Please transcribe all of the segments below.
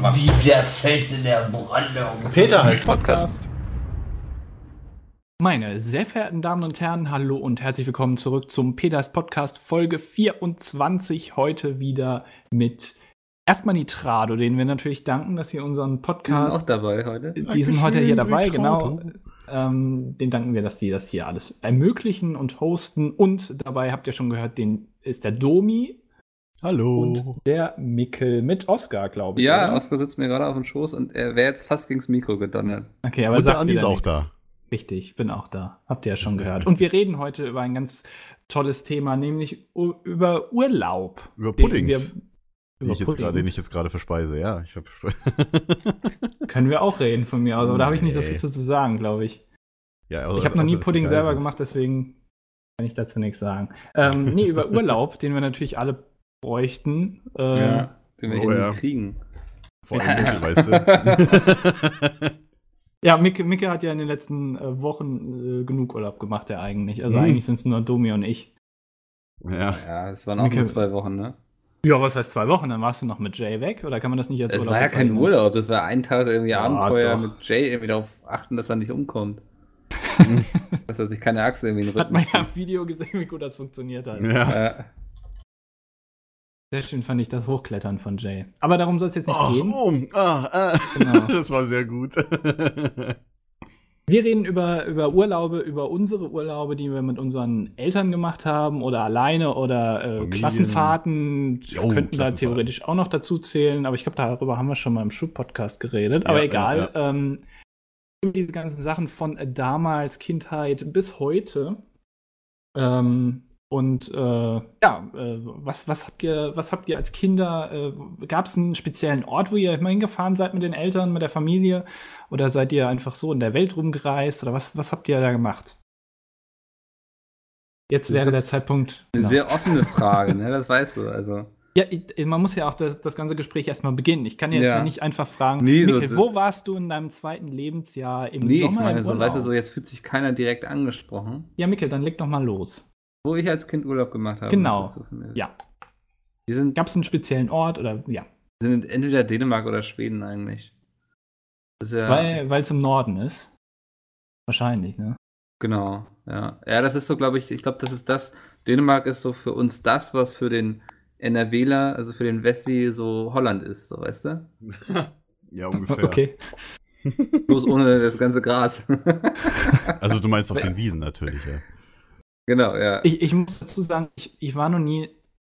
Wie der Fels in der Brandung. Peter heißt Podcast. Meine sehr verehrten Damen und Herren, hallo und herzlich willkommen zurück zum Peters Podcast Folge 24. Heute wieder mit erstmal Nitrado, denen wir natürlich danken, dass sie unseren Podcast. Die sind auch dabei heute. Die sind heute hier dabei, genau. Ähm, den danken wir, dass die das hier alles ermöglichen und hosten. Und dabei habt ihr schon gehört, den ist der Domi. Hallo. Und der Mickel mit Oscar, glaube ich. Ja, oder? Oscar sitzt mir gerade auf dem Schoß und er wäre jetzt fast gegens Mikro gedonnert. Okay, aber Und der sagt Andi wieder ist auch nichts. da. Richtig, bin auch da. Habt ihr ja schon gehört. Und wir reden heute über ein ganz tolles Thema, nämlich über Urlaub. Über Puddings. Wir, Den über ich, jetzt gerade, den ich jetzt gerade verspeise, ja. Ich hab Können wir auch reden von mir aus, aber da habe ich nicht so Nee. viel zu zu sagen, glaube ich. ja, also- Ich habe noch nie also, das Pudding selber gemacht, deswegen kann ich dazu nichts sagen. Ähm, nee, über Urlaub, den wir natürlich alle bräuchten. Äh, ja, den wir oh hier ja. kriegen. Vor allem Mikkel, weißt du. Ja, Micke, Micke hat ja in den letzten äh, Wochen äh, genug Urlaub gemacht, ja eigentlich. Also Mhm. eigentlich sind es nur Domi und ich. ja. Ja, es waren auch Mikkel- nur zwei Wochen, ne? Ja, was heißt zwei Wochen? Dann warst du noch mit Jay weg oder kann man das nicht als Es Urlaub war ja kein? Urlaub, das war ein Tag irgendwie Ja, Abenteuer doch. mit Jay, irgendwie darauf achten, dass er nicht umkommt. dass er sich keine Achse irgendwie in den Hat Rücken man ja im. Video gesehen, wie gut das funktioniert hat. ja. Ja. Sehr schön fand ich das Hochklettern von Jay. Aber darum soll es jetzt nicht Oh, gehen. oh, ah, ah. Genau. Das war sehr gut. Wir reden über, über Urlaube, über unsere Urlaube, die wir mit unseren Eltern gemacht haben oder alleine oder äh. Klassenfahrten. Jo, könnten da theoretisch auch noch dazu zählen, aber ich glaube, darüber haben wir schon mal im Schulpodcast geredet. Aber Ja, egal. ja, Ähm, über diese ganzen Sachen von damals, Kindheit bis heute. Ähm, und äh, ja, äh, was, was, habt ihr, was habt ihr als Kinder? Äh, Gab es einen speziellen Ort, wo ihr immer hingefahren seid mit den Eltern, mit der Familie? Oder seid ihr einfach so in der Welt rumgereist? Oder was, was habt ihr da gemacht? Jetzt Das wäre der Zeitpunkt. Eine genau. sehr offene Frage, ne? Das weißt du. Also. Ja, ich, man muss ja auch das, das ganze Gespräch erstmal beginnen. Ich kann jetzt ja, Ja. nicht einfach fragen, Nee, so- Mikkel, wo warst du in deinem zweiten Lebensjahr im Nee, ich Sommer meine, im so, weißt du, so jetzt fühlt sich keiner direkt angesprochen. Ja, Mikkel, dann leg doch mal los. Wo ich als Kind Urlaub gemacht habe. Genau. möchtest du von mir wissen? Ja. Wir sind, Gab es einen speziellen Ort oder ja? sind entweder Dänemark oder Schweden eigentlich. Das ist ja, Weil es im Norden ist. Wahrscheinlich, ne? Genau, ja. Ja, das ist so, glaube ich, ich glaube, das ist das. Dänemark ist so für uns das, was für den NRWler, also für den Wessi, so Holland ist, so weißt du? ja, ungefähr. Okay. Bloß ohne das ganze Gras. Also du meinst auf den Wiesen natürlich, ja. Genau, ja. Ich, ich muss dazu sagen, ich, ich war noch nie.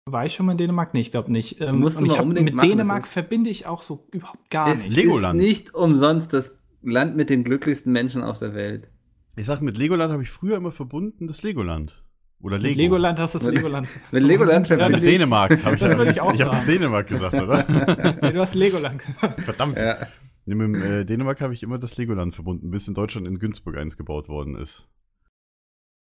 War ich schon mal in Dänemark? Nee, ich glaube nicht. Ähm, Musst und ich mal hab, mit machen, Dänemark verbinde ich auch so überhaupt gar es nicht. Legoland. ist nicht umsonst das Land mit den glücklichsten Menschen auf der Welt. Ich sag, mit Legoland habe ich früher immer verbunden das Legoland. Oder Lego. Mit Legoland hast du das Mit- Legoland. mit Legoland ja, Ja, mit mit Dänemark habe ich, Das würde ich auch ich habe. Dänemark gesagt, oder? Nee, du hast Legoland gesagt. Verdammt. Ja. Nee, mit äh, Dänemark habe ich immer das Legoland verbunden, bis in Deutschland in Günzburg eins gebaut worden ist.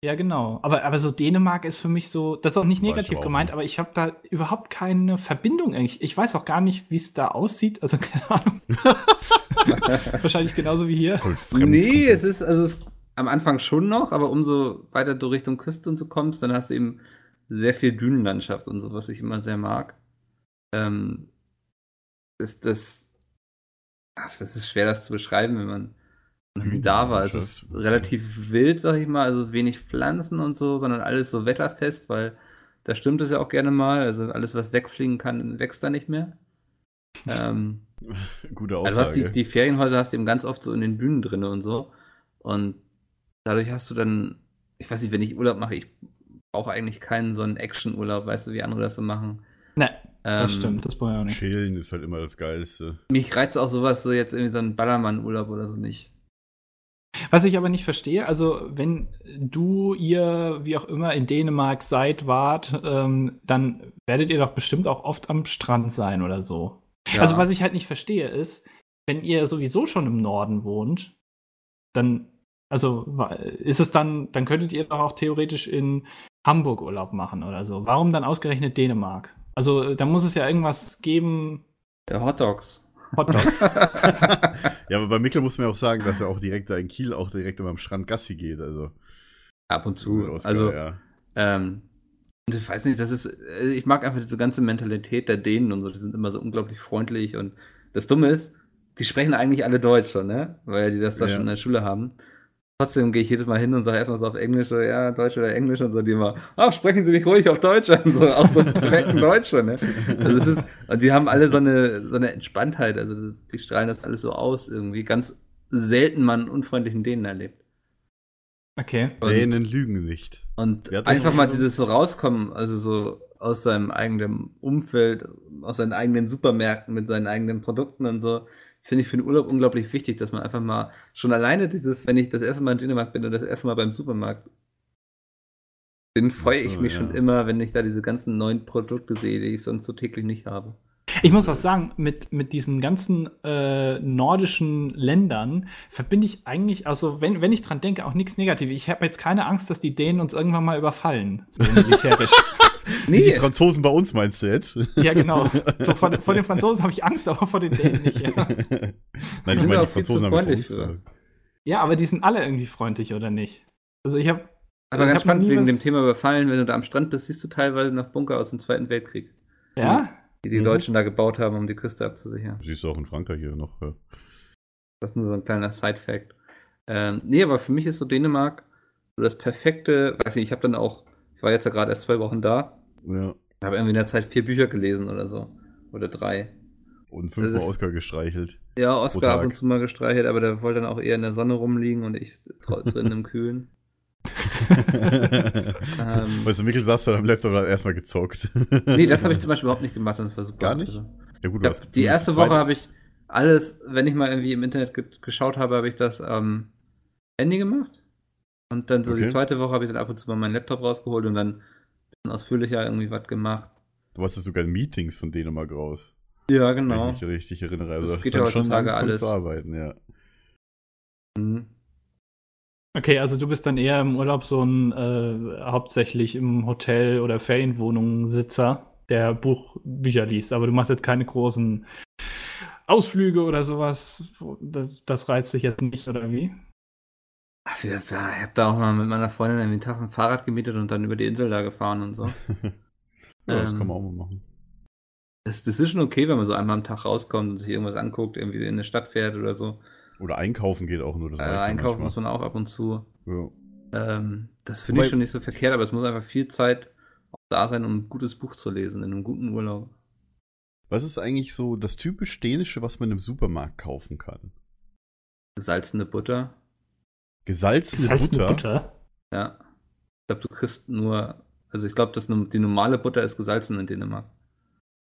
Ja, genau. Aber, aber so Dänemark ist für mich so, das ist auch nicht negativ auch gemeint, nicht. aber ich habe da überhaupt keine Verbindung eigentlich. Ich weiß auch gar nicht, wie es da aussieht. Also keine Ahnung. Wahrscheinlich genauso wie hier. Nee, es ist, also es ist am Anfang schon noch, aber umso weiter du Richtung Küste und so kommst, dann hast du eben sehr viel Dünenlandschaft und so, was ich immer sehr mag. Ähm, ist das, ach, das ist schwer, das zu beschreiben, wenn man nie da war. Es ist relativ wild, sag ich mal, also wenig Pflanzen und so, sondern alles so wetterfest, weil da stimmt es ja auch gerne mal. Also alles, was wegfliegen kann, wächst da nicht mehr. Ähm, Gute also hast die, Aussage. die Ferienhäuser hast du eben ganz oft so in den Bühnen drin und so. Und dadurch hast du dann, ich weiß nicht, wenn ich Urlaub mache, ich brauche eigentlich keinen so einen Action-Urlaub, weißt du, wie andere das so machen. Ne, das Ähm, stimmt, das brauche ich auch nicht. Chillen ist halt immer das Geilste. Mich reizt auch sowas, so jetzt irgendwie so ein Ballermann-Urlaub oder so nicht. Was ich aber nicht verstehe, also wenn du, ihr, wie auch immer, in Dänemark seid, wart, ähm, dann werdet ihr doch bestimmt auch oft am Strand sein oder so. Ja. Also was ich halt nicht verstehe ist, wenn ihr sowieso schon im Norden wohnt, dann, also ist es dann, dann könntet ihr doch auch theoretisch in Hamburg Urlaub machen oder so. Warum dann ausgerechnet Dänemark? Also da muss es ja irgendwas geben. Ja, Hot Dogs. Hot Dogs. Ja, aber bei Mikkel muss man ja auch sagen, dass er auch direkt da in Kiel auch direkt immer am Strand Gassi geht. Also, Ab und zu. Oscar, also, ja. ähm, ich weiß nicht, das ist, äh, ich mag einfach diese ganze Mentalität der Dänen und so, die sind immer so unglaublich freundlich und das Dumme ist, die sprechen eigentlich alle Deutsch schon, ne? Weil die das da Ja. schon in der Schule haben. Trotzdem gehe ich jedes Mal hin und sage erstmal so auf Englisch, so, ja, Deutsch oder Englisch und so, die immer, ach, sprechen Sie mich ruhig auf Deutsch an, so, auch so perfekten Deutsch schon, ne? Also es ist, und die haben alle so eine, so eine Entspanntheit, also die strahlen das alles so aus irgendwie. Ganz selten mal einen unfreundlichen Dänen erlebt. Okay. Und, Dänen lügen nicht. und einfach mal so- dieses so rauskommen, also so aus seinem eigenen Umfeld, aus seinen eigenen Supermärkten mit seinen eigenen Produkten und so, finde ich für den Urlaub unglaublich wichtig, dass man einfach mal schon alleine dieses, wenn ich das erste Mal in Dänemark bin und das erste Mal beim Supermarkt bin, freue so, ich mich ja. schon immer, wenn ich da diese ganzen neuen Produkte sehe, die ich sonst so täglich nicht habe. Ich muss auch sagen, mit, mit diesen ganzen äh, nordischen Ländern verbinde ich eigentlich, also wenn, wenn ich dran denke, auch nichts Negatives. Ich habe jetzt keine Angst, dass die Dänen uns irgendwann mal überfallen, so militärisch. Die Nee, Franzosen bei uns meinst du jetzt? ja, genau. So vor, vor den Franzosen habe ich Angst, aber vor den Dänen nicht. Ja, Nein, ich meine, die Franzosen haben uns. für. ja aber die sind alle irgendwie freundlich, oder nicht? Also ich habe aber ich ganz spannend wegen was- dem Thema überfallen, wenn du da am Strand bist, siehst du teilweise noch Bunker aus dem Zweiten Weltkrieg, ja, die die Mhm. Deutschen da gebaut haben, um die Küste abzusichern. Siehst du auch in Frankreich hier noch. Ja. Das ist nur so ein kleiner Side-Fact. Ähm, nee, aber für mich ist so Dänemark so das perfekte, weiß nicht, ich habe dann auch, ich war jetzt ja gerade erst zwei Wochen da, ja. habe irgendwie in der Zeit vier Bücher gelesen oder so. Oder drei. Und fünfmal Oscar gestreichelt. Ja, Oscar ab und zu mal gestreichelt, aber der wollte dann auch eher in der Sonne rumliegen und ich dr- drin im Kühlen. Ähm, weißt du, Mikkel saß da am Laptop und hat erstmal gezockt. nee, das habe ich zum Beispiel überhaupt nicht gemacht und das war super. Gar nicht? Also, ja, gut, ich hast die erste Woche habe ich alles, wenn ich mal irgendwie im Internet ge geschaut habe, habe ich das am Handy gemacht. Und dann so die Okay. zweite Woche habe ich dann ab und zu mal meinen Laptop rausgeholt und dann bisschen ausführlicher irgendwie was gemacht. Du hast ja sogar Meetings von Dänemark raus. Ja, Wenn genau. ich mich richtig erinnere. Also Das geht ja schon heutzutage alles. zu arbeiten, ja. Mhm. okay, also du bist dann eher im Urlaub so ein äh, hauptsächlich im Hotel oder Ferienwohnungssitzer, der Buch, Bücher liest, aber du machst jetzt keine großen Ausflüge oder sowas. Das, das reizt dich jetzt nicht, oder wie? Ich habe da auch mal mit meiner Freundin einen Tag ein Fahrrad gemietet und dann über die Insel da gefahren und so. ja, das Ähm, kann man auch mal machen. Das, das ist schon okay, wenn man so einmal am Tag rauskommt und sich irgendwas anguckt, irgendwie in eine Stadt fährt oder so. Oder einkaufen geht auch nur. Das Äh, einkaufen muss manchmal. man auch ab und zu. Ja. Ähm, das finde ich schon nicht so verkehrt, aber es muss einfach viel Zeit auch da sein, um ein gutes Buch zu lesen, in einem guten Urlaub. Was ist eigentlich so das typisch Dänische, was man im Supermarkt kaufen kann? Gesalzene Butter. Gesalzene, Gesalzene Butter. Butter. Ja. Ich glaube, du kriegst nur, also ich glaube, das die normale Butter ist gesalzen in Dänemark.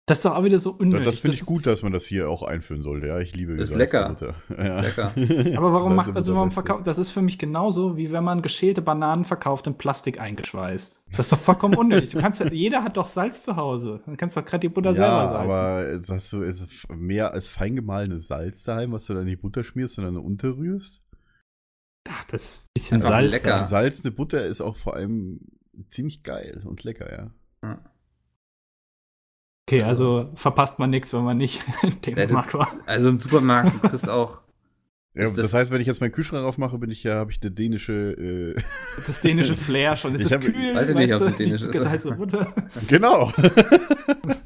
Das ist doch auch wieder so unnötig. das finde ich gut, dass man das hier auch einführen sollte. Ja, ich liebe Ist gesalzene lecker. Butter. Ja. Lecker. Aber warum macht, also warum verkauft, das ist für mich genauso, wie wenn man geschälte Bananen verkauft in Plastik eingeschweißt. Das ist doch vollkommen unnötig. Du kannst ja, jeder hat doch Salz zu Hause. Dann kannst du doch gerade die Butter selber Ja, salzen. aber hast du ist mehr als feingemahlenes Salz daheim, was du dann in die Butter schmierst und dann unterrührst. Ach, das ist ein bisschen Einfach Salz. lecker. da. Gesalzene Butter ist auch vor allem ziemlich geil und lecker, ja. Okay, also verpasst man nichts, wenn man nicht in Ja, Dänemark war. Also im Supermarkt, du kriegst auch, ja Ist das, das- heißt, wenn ich jetzt meinen Kühlschrank aufmache, bin ich ja, habe ich eine dänische. Äh, Das dänische Flair schon. Ist Ich das hab- kühl? weiß ich nicht, ob es dänisch ist. Gesalzene Butter. genau.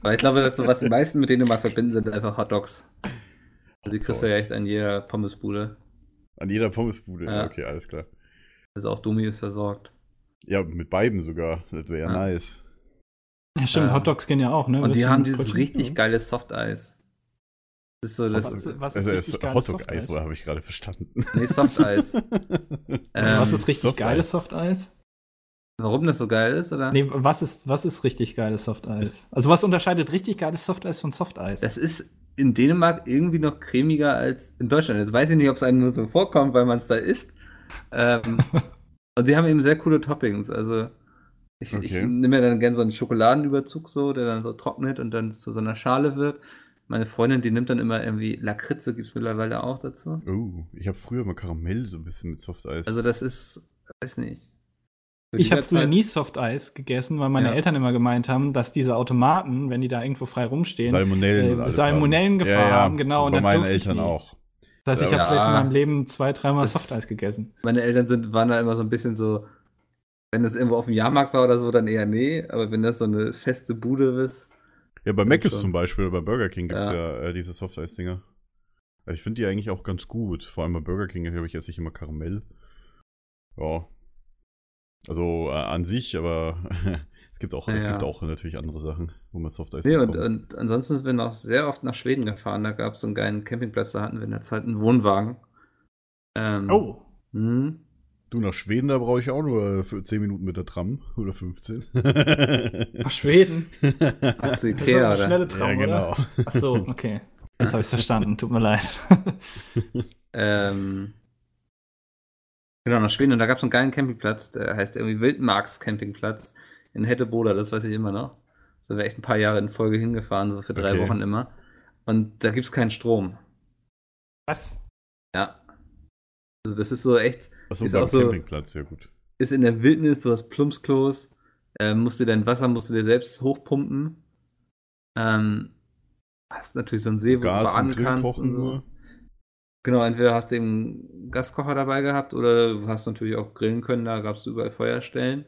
weil ich glaube, dass so was die meisten mit denen mal verbinden, sind einfach Hotdogs. Also die kriegst du ja echt an jeder Pommesbude. An jeder Pommesbude. Ja. Ja. Okay, alles klar. Also auch Dumi ist versorgt. Ja, mit beiden sogar. Das wäre ja Ja. nice. Ja, stimmt, Ähm, Hotdogs gehen ja auch, ne? Und die Willst du haben dieses Brötchen? richtig geile Softeis. Das ist so das. Was, was ist Also Hotdog-Eis, habe ich gerade verstanden? Nee, Softeis. Ähm, Was ist richtig Softeis. geiles Softeis? Warum das so geil ist, oder? Nee, was ist, was ist richtig geiles Softeis? Also was unterscheidet richtig geiles Softeis von Softeis? Das ist in Dänemark irgendwie noch cremiger als in Deutschland. Jetzt weiß ich nicht, ob es einem nur so vorkommt, weil man es da isst. Ähm, und die haben eben sehr coole Toppings. Also ich, ich Okay. nehme mir dann gerne so einen Schokoladenüberzug so, der dann so trocknet und dann zu so einer Schale wird. Meine Freundin, die nimmt dann immer irgendwie Lakritze, gibt es mittlerweile auch dazu. Oh, ich habe früher mal Karamell so ein bisschen mit Softeis. Also das ist, weiß nicht. Ich habe früher nie Softeis gegessen, weil meine Ja. Eltern immer gemeint haben, dass diese Automaten, wenn die da irgendwo frei rumstehen, Salmonellen äh, alles Salmonellengefahr haben. Ja, ja, haben, genau, und Bei dann meinen Eltern auch. Das heißt, ich Ja. habe vielleicht in meinem Leben zwei, dreimal Das- Softeis gegessen. Meine Eltern sind, waren da immer so ein bisschen so, wenn das irgendwo auf dem Jahrmarkt war oder so, dann eher nee, aber wenn das so eine feste Bude ist, Ja, bei Mac ist zum Beispiel, oder bei Burger King gibt es ja, Ja. äh, diese Soft-Eis-Dinger. Ich finde die eigentlich auch ganz gut. Vor allem bei Burger King habe ich esse ich immer Karamell. Ja. Also äh, an sich, aber es gibt auch, es Ja. gibt auch natürlich andere Sachen, wo man Soft-Eis Nee, und, bekommt. und ansonsten sind wir noch sehr oft nach Schweden gefahren. Da gab es so einen geilen Campingplatz, da hatten wir in der Zeit einen Wohnwagen. Ähm, Oh, hm. Du, nach Schweden, da brauche ich auch nur für 10 Minuten mit der Tram. Oder 15. nach Schweden. Ach, zu Das ist Ikea, oder? schnelle Traum, ja, genau. oder? Ach so, okay. Jetzt habe ich es verstanden. Tut mir leid. Ähm, genau, nach Schweden. Und da gab es einen geilen Campingplatz, der heißt irgendwie Wildmarks Campingplatz in Hetteboda, das weiß ich immer noch. Da sind wir echt ein paar Jahre in Folge hingefahren, so für drei Okay. Wochen immer. Und da gibt es keinen Strom. Was? Ja. Also das ist so echt, Achso, Ist auch so- Campingplatz, ja gut. ist in der Wildnis, du hast Plumpsklos, ähm, musst dir dein Wasser, musst du dir selbst hochpumpen. Ähm, hast natürlich so einen See, wo Gas du baden und kannst. kochen Und so. nur. Genau, entweder hast du eben einen Gaskocher dabei gehabt oder du hast natürlich auch grillen können, da gab es überall Feuerstellen.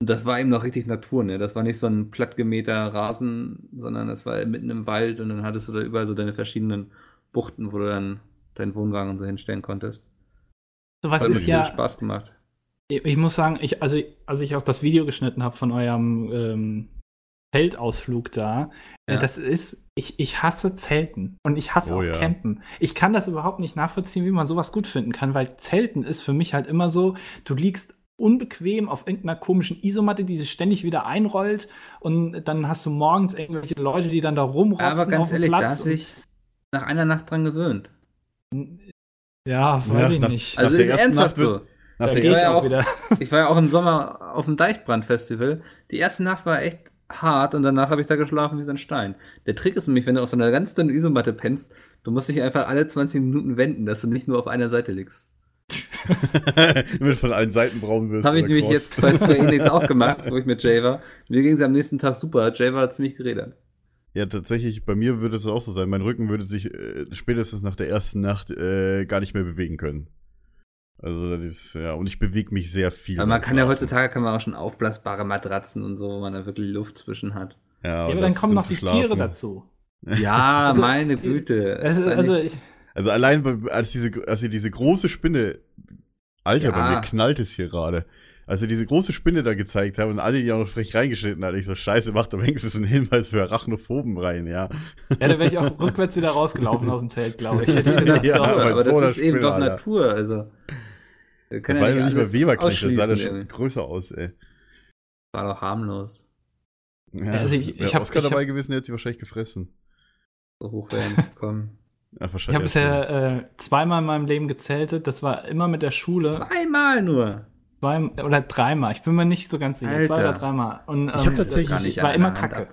Und das war eben noch richtig Natur, ne? Das war nicht so ein plattgemähter Rasen, sondern das war mitten im Wald und dann hattest du da überall so deine verschiedenen Buchten, wo du dann deinen Wohnwagen und so hinstellen konntest. So was Hat mir ist viel ja. Spaß gemacht. Ich ich muss sagen, ich, also als ich auch das Video geschnitten habe von eurem ähm, Zeltausflug da, Ja. das ist, ich, ich hasse Zelten und ich hasse Oh auch ja. Campen. Ich kann das überhaupt nicht nachvollziehen, wie man sowas gut finden kann, weil Zelten ist für mich halt immer so, du liegst unbequem auf irgendeiner komischen Isomatte, die sich ständig wieder einrollt und dann hast du morgens irgendwelche Leute, die dann da rumrotzen Aber ganz auf dem ehrlich, da Platz. hast du dich nach einer Nacht dran gewöhnt. ja, weiß Ja, ich nach- nicht. Also ist ernsthaft Nacht so. Nach da der ich war ja auch auch- wieder. Ich war ja auch im Sommer auf dem Deichbrand-Festival. Die erste Nacht war echt hart und danach habe ich da geschlafen wie so ein Stein. Der Trick ist nämlich, wenn du auf so einer ganz dünnen Isomatte pennst, du musst dich einfach alle 20 Minuten wenden, dass du nicht nur auf einer Seite liegst. Damit von allen Seiten braun wirst. Das habe ich nämlich kross. jetzt bei Square Enix auch gemacht, wo ich mit Jay war. Mir ging es am nächsten Tag super. Jay war ziemlich geredet. Ja, tatsächlich, bei mir würde es auch so sein. Mein Rücken würde sich äh, spätestens nach der ersten Nacht äh, gar nicht mehr bewegen können. Also das ist, ja, und ich bewege mich sehr viel. Aber man kann ja heutzutage kann man auch schon aufblasbare Matratzen und so, wo man da wirklich Luft zwischen hat. Ja, Ja, aber dann kommen noch die schlafen. Tiere dazu. Ja, Also, meine Güte. Also, also ich, Also allein, als diese, als sie diese große Spinne, Alter, Ja. bei mir knallt es hier gerade. Als sie diese große Spinne da gezeigt haben und alle die auch noch frech reingeschnitten hat, ich so, scheiße, macht am wenigstens einen Hinweis für Arachnophoben rein, ja. ja, da wäre ich auch rückwärts wieder rausgelaufen aus dem Zelt, glaube ich. Hätte ich gesagt, Ja, so, aber das ist eben Spinne, doch Alter. Natur, also. Wir Das können ja nicht nicht mal alles Weberknecht, das sah ausschließen da schon größer aus, ey. War doch harmlos. Ja, also ich- ich hab- Oscar ich hab- dabei gewesen, der hätte sie wahrscheinlich gefressen. So hoch werden gekommen. Ja, Ich habe bisher äh, zweimal in meinem Leben gezeltet. Das war immer mit der Schule. Einmal nur. Zwei oder dreimal. Ich bin mir nicht so ganz sicher. Zwei Alter. oder dreimal. Und, ähm, Ich hab tatsächlich- war immer kacke.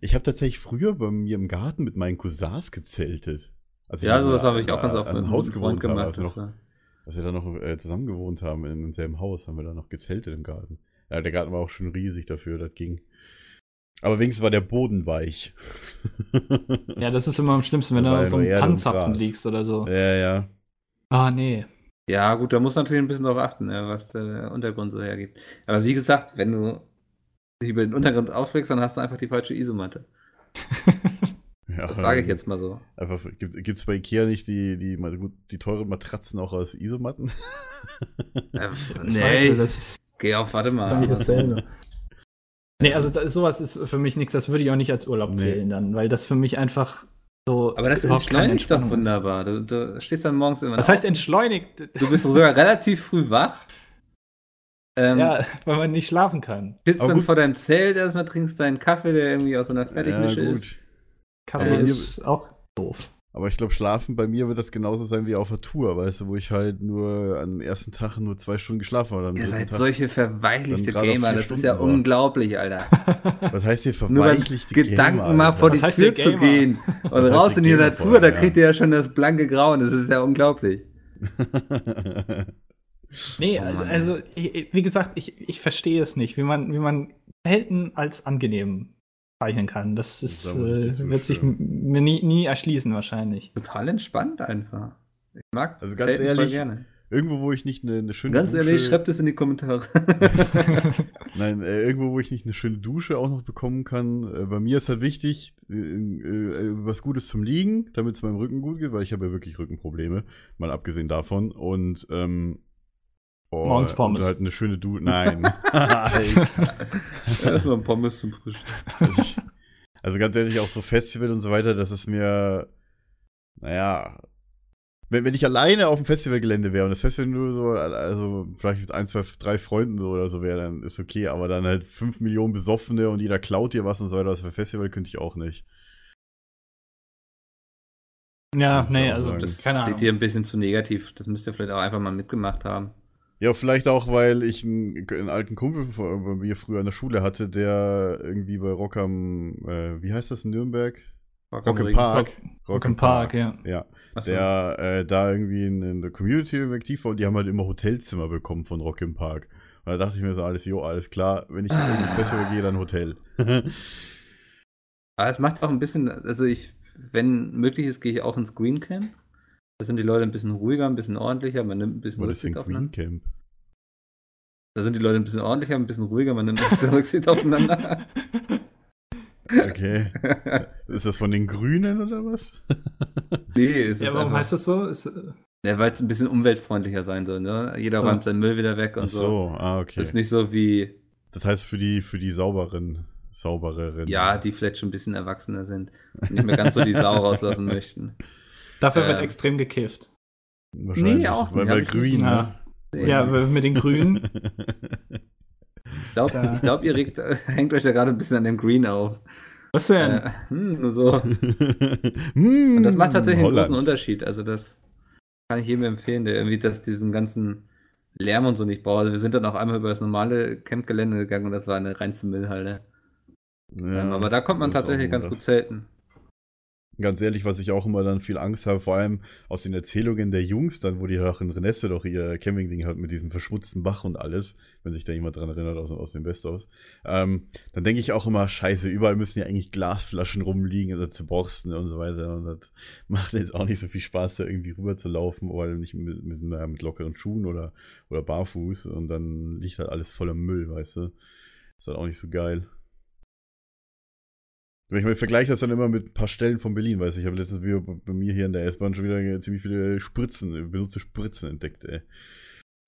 Ich habe tatsächlich früher bei mir im Garten mit meinen Cousins gezeltet. Als Ja, sowas habe ich auch ganz oft mit einem Haus Freund gewohnt gemacht. als wir das noch, als wir da noch äh, zusammen gewohnt haben, in demselben Haus, haben wir da noch gezeltet im Garten. Ja, der Garten war auch schon riesig dafür, das ging. Aber wenigstens war der Boden weich. Ja, das ist immer am schlimmsten, wenn Da du auf so einem Gras. liegst oder so. ja, ja. Ah, nee. Ja, gut, da muss natürlich ein bisschen drauf achten, ja, was der Untergrund so hergibt. Aber wie gesagt, wenn du dich über den Untergrund aufregst, dann hast du einfach die falsche Isomatte. ja Das sage ich ähm, jetzt mal so. Einfach, gibt es bei Ikea nicht die, die, die teuren Matratzen auch aus Isomatten? Äh, Zweifel, nee, ich das ist geh auf, warte mal. dasselbe. Nee, also da, sowas ist für mich nichts. Das würde ich auch nicht als Urlaub Nee. zählen dann, weil das für mich einfach so. Aber das entschleunigt doch wunderbar. Du, du stehst dann morgens immer Was heißt entschleunigt? Du bist sogar relativ früh wach. Ähm, Ja, weil man nicht schlafen kann. Sitzt Aber dann gut. vor deinem Zelt erstmal, trinkst deinen Kaffee, der irgendwie aus einer Fertigmische ja, ist. Kaffee Äh, ist auch doof. Aber ich glaube, schlafen bei mir wird das genauso sein wie auf der Tour, weißt du, wo ich halt nur am ersten Tag nur zwei Stunden geschlafen habe. Ihr seid Tag- solche verweichlichte Gamer, das ist Stunden ja war. unglaublich, Alter. Was heißt hier verweichlichte Gedanken Gamer, mal Alter? vor die Was Tür zu gehen und Was raus in die Gamer Natur, da ja. kriegt ihr ja schon das blanke Grauen, das ist ja unglaublich. Nee, Oh also, also wie gesagt, ich, ich verstehe es nicht, wie man, wie man selten als angenehm zeichnen kann. Das ist, Da muss ich dir äh, wird sich mir nie, nie erschließen wahrscheinlich. Total entspannt einfach. Ich mag Also ganz ehrlich, gerne. irgendwo, wo ich nicht eine, eine schöne Ganz Dusche, ehrlich, schreibt es in die Kommentare. Nein, äh, irgendwo, wo ich nicht eine schöne Dusche auch noch bekommen kann. Äh, bei mir ist halt wichtig, äh, äh, was Gutes zum Liegen, damit es meinem Rücken gut geht, weil ich habe ja wirklich Rückenprobleme, mal abgesehen davon. Und ähm, oh, Morgens Pommes. Und halt eine schöne Dusche. Nein. Erstmal ein Pommes zum Frühstück. also, ich, also ganz ehrlich, auch so Festival und so weiter, das ist mir, naja, wenn, wenn ich alleine auf dem Festivalgelände wäre und das Festival nur so, also vielleicht mit ein, zwei, drei Freunden so oder so wäre, dann ist okay, aber dann halt fünf Millionen Besoffene und jeder klaut dir was und so weiter, das für Festival könnte ich auch nicht. ja, nee, also Das keine Ahnung. seht ihr ein bisschen zu negativ. Das müsst ihr vielleicht auch einfach mal mitgemacht haben. Ja, vielleicht auch, weil ich einen, einen alten Kumpel von- bei mir früher in der Schule hatte, der irgendwie bei Rock am, äh, wie heißt das in Nürnberg? Rock im Ring. Park. Rock im Park, ja. Ja, Achso. der äh, da irgendwie in, in der Community aktiv war und die haben halt immer Hotelzimmer bekommen von Rock im Park. Und da dachte ich mir so, alles, jo, alles klar, wenn ich in irgendein Festival gehe, dann Hotel. Aber es macht auch ein bisschen, also ich, wenn möglich ist, gehe ich auch ins Green Camp. Da sind die Leute ein bisschen ruhiger, ein bisschen ordentlicher, man nimmt ein bisschen ist Rücksicht Green aufeinander. Camp? Da sind die Leute ein bisschen ordentlicher, ein bisschen ruhiger, man nimmt ein bisschen Rücksicht aufeinander. Okay. ist das von den Grünen oder was? nee, es Ja, ist warum einfach, heißt das so? Ist, äh, ja, weil es ein bisschen umweltfreundlicher sein soll. Ne? Jeder Ja. räumt seinen Müll wieder weg und Ach so. so, ah, okay. Das ist nicht so wie, Das heißt für die, für die sauberen, saubereren. ja, die vielleicht schon ein bisschen erwachsener sind und nicht mehr ganz so die Sau rauslassen möchten. Dafür wird Ähm. extrem gekifft. Wahrscheinlich. Nee, auch Weil, nicht. weil Hab ich grün, ne? Ja, mit den Grünen. Ich glaube, Ja. glaub, ihr regt, hängt euch da gerade ein bisschen an dem Green auf. Was denn? Äh, hm, nur so. Und Und das macht tatsächlich einen Holland. großen Unterschied. Also das kann ich jedem empfehlen, der irgendwie das, diesen ganzen Lärm und so nicht braucht. Also wir sind dann auch einmal über das normale Campgelände gegangen und das war eine reinste Müllhalle. Ja, Ähm, aber da kommt man tatsächlich ganz das. gut selten. Ganz ehrlich, was ich auch immer dann viel Angst habe, vor allem aus den Erzählungen der Jungs, dann, wo die auch in Renesse doch ihr Campingding hat mit diesem verschmutzten Bach und alles, wenn sich da jemand dran erinnert aus, aus dem Best-ofs, ähm, dann denke ich auch immer, scheiße, überall müssen ja eigentlich Glasflaschen rumliegen oder zu borsten und so weiter. Und das macht jetzt auch nicht so viel Spaß, da irgendwie rüber zu laufen, weil nicht mit, mit, na, mit lockeren Schuhen oder, oder barfuß und dann liegt halt alles voller Müll, weißt du. Ist halt auch nicht so geil. Wenn ich mal vergleiche das dann immer mit ein paar Stellen von Berlin, weiß ich, ich habe letztens wieder bei mir hier in der S-Bahn schon wieder ziemlich viele Spritzen, benutzte Spritzen entdeckt, ey.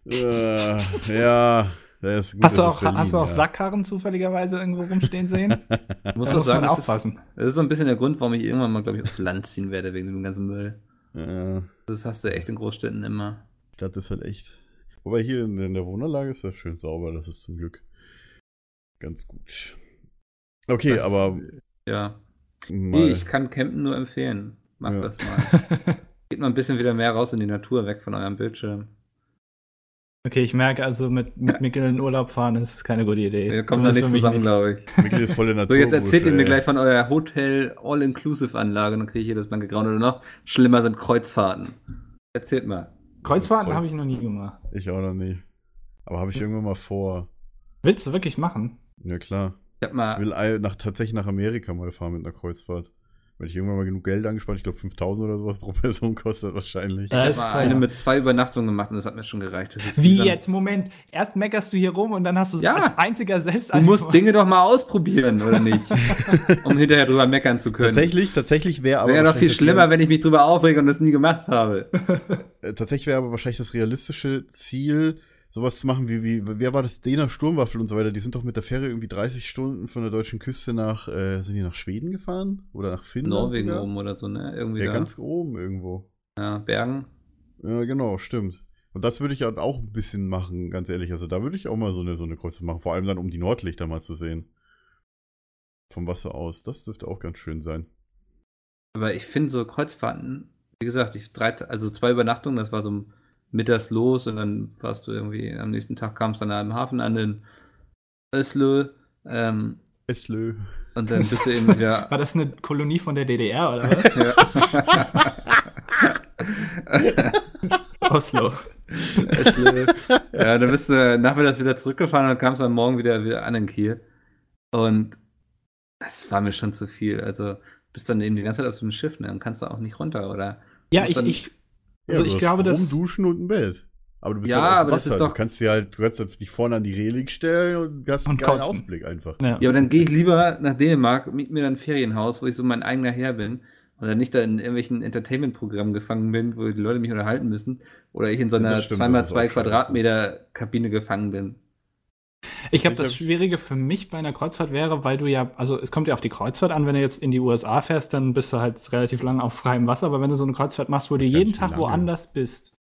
Äh, ja, das ist gut, hast du ist auch, Berlin, hast du auch ja. Sackkarren zufälligerweise irgendwo rumstehen sehen? Muss doch sagen, man das ist, aufpassen. das ist so ein bisschen der Grund, warum ich irgendwann mal, glaube ich, aufs Land ziehen werde wegen dem ganzen Müll. Ja, Das hast du echt in Großstädten immer. Stadt ist halt echt. Wobei hier in, in der Wohnanlage ist das schön sauber, das ist zum Glück ganz gut. Okay, Das- aber Ja. mal, Nee, ich kann Campen nur empfehlen. Macht Ja. das mal. Geht mal ein bisschen wieder mehr raus in die Natur, weg von eurem Bildschirm. Okay, ich merke also, mit, mit Mikkel in den Urlaub fahren, das ist keine gute Idee. Wir kommen da nicht zusammen, glaube ich. Mikkel ist volle So, Natur. jetzt erzählt ihr mir gleich von eurer Hotel All-Inclusive-Anlage, dann kriege ich hier das blanke Grauen. Oder noch schlimmer sind Kreuzfahrten. Erzählt mal. Kreuzfahrten Kreuz- habe ich noch nie gemacht. Ich auch noch nie. Aber habe ich irgendwann mal vor. Willst du wirklich machen? Ja, klar. Ich hab Ich will nach, tatsächlich nach Amerika mal fahren mit einer Kreuzfahrt. Wenn ich irgendwann mal genug Geld angespart, ich glaube 5000 oder sowas pro Person kostet wahrscheinlich. Äh, ich ist hab mal teuer. eine mit zwei Übernachtungen gemacht und das hat mir schon gereicht. Das ist Wie jetzt? Moment. Erst meckerst du hier rum und dann hast du Ja. als einziger selbst Du musst Dinge doch mal ausprobieren, oder nicht? um hinterher drüber meckern zu können. Tatsächlich, tatsächlich wäre aber. Wäre doch viel das schlimmer, wenn ich mich drüber aufrege und das nie gemacht habe. Äh, tatsächlich wäre aber wahrscheinlich das realistische Ziel, sowas zu machen wie, wie, wer war das? Dena Sturmwaffel und so weiter. Die sind doch mit der Fähre irgendwie 30 Stunden von der deutschen Küste nach, äh, sind die nach Schweden gefahren? Oder nach Finnland? Norwegen sogar? oben oder so, ne? Irgendwie Ja, da. ganz oben irgendwo. ja, Bergen. Ja, genau, stimmt. Und das würde ich halt auch ein bisschen machen, ganz ehrlich. Also da würde ich auch mal so eine, so eine Kreuzfahrt machen. Vor allem dann, um die Nordlichter mal zu sehen. Vom Wasser aus. Das dürfte auch ganz schön sein. Aber ich finde so Kreuzfahrten, wie gesagt, ich drei, also zwei Übernachtungen, das war so mittags los und dann warst du irgendwie, am nächsten Tag kamst du dann am Hafen an in Öslö. Ähm, Eslö. und dann bist du eben wieder. War das eine Kolonie von der DDR oder was? ja. Oslo. Öslö. ja, dann bist du nachmittags wieder zurückgefahren und kamst am Morgen wieder, wieder an in Kiel. Und das war mir schon zu viel. Also bist dann eben die ganze Zeit auf so einem Schiff, ne? Dann kannst du auch nicht runter, oder? Ja, ich, dann- ich, also du ich glaube, Strom, dass. Duschen und ein Bett. Aber du bist Ja, halt aber das Wasser. ist Du doch- kannst dir halt, du kannst halt dich vorne an die Reling stellen und hast einen Und geilen kotzen. Ausblick einfach. Ja. Ja, aber dann gehe ich lieber nach Dänemark, miet mir dann ein Ferienhaus, wo ich so mein eigener Herr bin. Und dann nicht da in irgendwelchen Entertainment-Programmen gefangen bin, wo die Leute mich unterhalten müssen. Oder ich in so Ja, einer das stimmt, 2x2 das ist auch scheiße. Quadratmeter Kabine gefangen bin. Ich glaube, das Schwierige für mich bei einer Kreuzfahrt wäre, weil du ja, also es kommt ja auf die Kreuzfahrt an, wenn du jetzt in die USA fährst, dann bist du halt relativ lang auf freiem Wasser, aber wenn du so eine Kreuzfahrt machst, wo du jeden Tag lange. woanders bist,